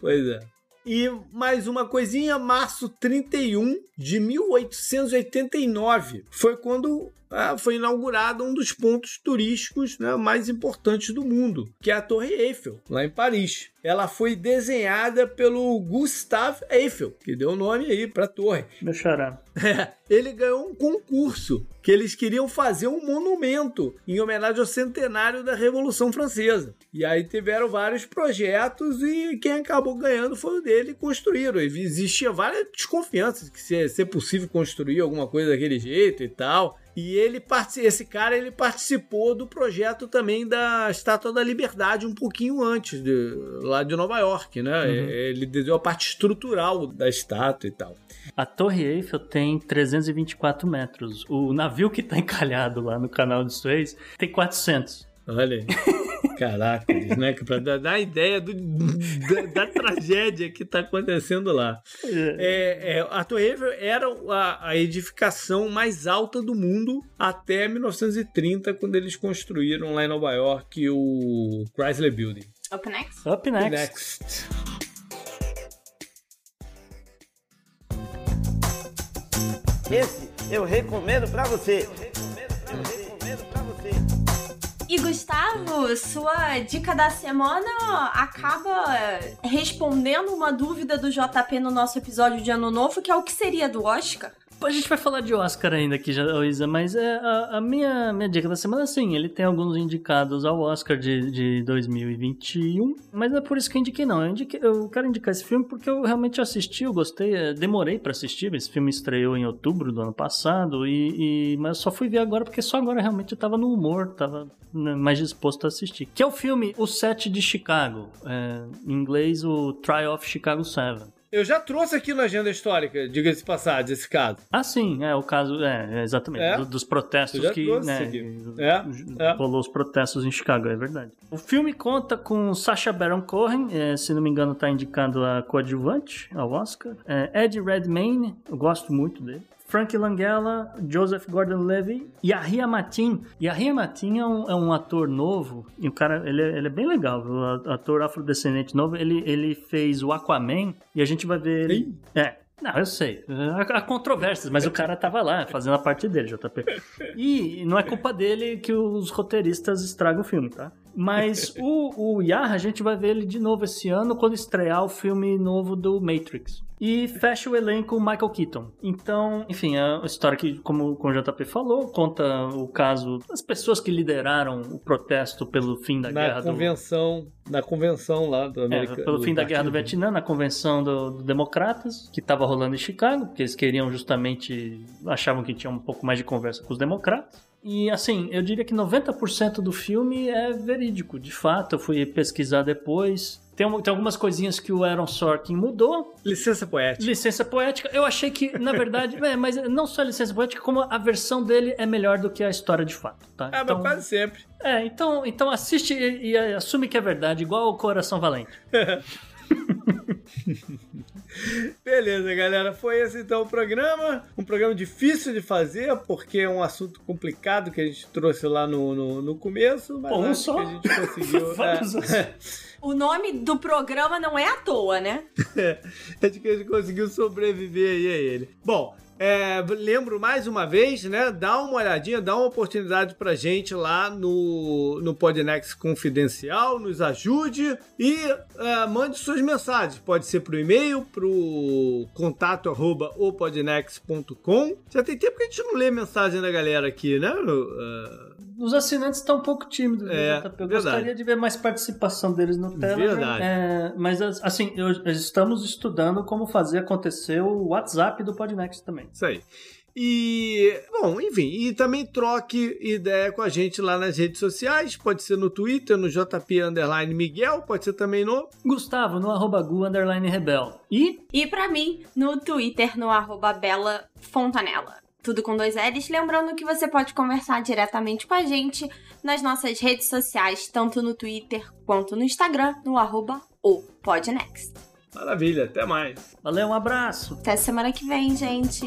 pois é. E mais uma coisinha, março 31 de 1889 foi quando foi inaugurado um dos pontos turísticos né, mais importantes do mundo, que é a Torre Eiffel, lá em Paris. Ela foi desenhada pelo Gustave Eiffel, que deu o nome aí para a torre. Meu xará. ele ganhou um concurso que eles queriam fazer um monumento em homenagem ao centenário da Revolução Francesa. E aí tiveram vários projetos e quem acabou ganhando foi o dele construíram. Existia várias desconfianças que se ser possível construir alguma coisa daquele jeito e tal. E ele esse cara ele participou do projeto também da Estátua da Liberdade um pouquinho antes de, lá de Nova York, né? Uhum. Ele desenhou a parte estrutural da estátua e tal. A Torre Eiffel tem 324 metros. O navio que está encalhado lá no canal de Suez tem 400. Olha aí. Caraca, né? Pra dar, dar ideia do, da, da, tragédia que está acontecendo lá. É. é, é, a Torre Eiffel era a, a, edificação mais alta do mundo até 1930, quando eles construíram lá em Nova York o Chrysler Building. Up next. Up next. Up next. Esse eu recomendo para você. E Gustavo, sua dica da semana acaba respondendo uma dúvida do JP no nosso episódio de Ano Novo, que é o que seria do Oscar? A gente vai falar de Oscar ainda aqui, Isa, mas é a, a, minha, minha dica da semana, sim, ele tem alguns indicados ao Oscar de, de 2021, mas não é por isso que eu indiquei, não. Eu, indiquei, eu quero indicar esse filme porque eu realmente assisti, eu gostei, é, demorei para assistir, esse filme estreou em outubro do ano passado, e, e mas só fui ver agora porque só agora realmente eu tava no humor, tava né, mais disposto a assistir. Que é o filme O Sete de Chicago, é, em inglês o Try of Chicago 7. Eu já trouxe aqui na agenda histórica, diga-se de passagem, esse caso. Ah, sim, é o caso, é, exatamente, é? dos protestos que, né, é, é. rolou os protestos em Chicago, é verdade. O filme conta com Sacha Baron Cohen, é, se não me engano tá indicando a coadjuvante ao Oscar, é, Ed Redmayne, eu gosto muito dele. Frank Langella, Joseph Gordon-Levitt, Yahya Matin. Yahya Matin é um, é um, ator novo e o cara, ele é, ele é bem legal, o ator afrodescendente novo. Ele, ele fez o Aquaman e a gente vai ver ele... É, não, eu sei. Há controvérsias, mas o cara tava lá fazendo a parte dele, JP. E não é culpa dele que os roteiristas estragam o filme, tá? Mas o, o a gente vai ver ele de novo esse ano quando estrear o filme novo do Matrix. E fecha o elenco Michael Keaton. Então, enfim, é uma história que, como, como o JP falou, conta o caso das pessoas que lideraram o protesto pelo fim da na guerra convenção, do... Na convenção lá do América, é, Pelo do fim da guerra do Vietnã, na convenção dos do Democratas, que estava rolando em Chicago, porque eles queriam justamente. achavam que tinha um pouco mais de conversa com os democratas. E assim, eu diria que 90% do filme é verídico, de fato. Eu fui pesquisar depois. Tem, tem algumas coisinhas que o Aaron Sorkin mudou. Licença poética. Licença poética. Eu achei que, na verdade, é, mas não só a licença poética, como a versão dele é melhor do que a história de fato. Tá? É, então, mas quase sempre. É, então, então assiste e, e assume que é verdade, igual o Coração Valente. Beleza, galera. Foi esse então o programa. Um programa difícil de fazer, porque é um assunto complicado que a gente trouxe lá no, no, no começo. Mas Bom, só. que a gente conseguiu. é. O nome do programa não é à toa, né? acho que a gente conseguiu sobreviver aí a ele. Bom, é, lembro mais uma vez, né? Dá uma olhadinha, dá uma oportunidade pra gente lá no, no Podnext Confidencial, nos ajude e é, mande suas mensagens. Pode ser pro e-mail, pro contato arroba opodnext.com. Já tem tempo que a gente não lê mensagem da galera aqui, né? Uh, os assinantes estão um pouco tímidos, É, JP. Eu verdade. gostaria de ver mais participação deles no Telegram. Verdade. É, mas, assim, eu- estamos estudando como fazer acontecer o WhatsApp do Podnext também. Isso aí. E, bom, enfim, e também troque ideia com a gente lá nas redes sociais, pode ser no Twitter, no JP Underline Miguel, pode ser também no Gustavo, no arroba gu, underline rebel. E E pra mim, no Twitter, no arroba Bela Fontanella. Tudo com dois L's. Lembrando que você pode conversar diretamente com a gente nas nossas redes sociais, tanto no Twitter quanto no Instagram, no arroba o Podnext. Maravilha, até mais. valeu, um abraço. Até semana que vem, gente.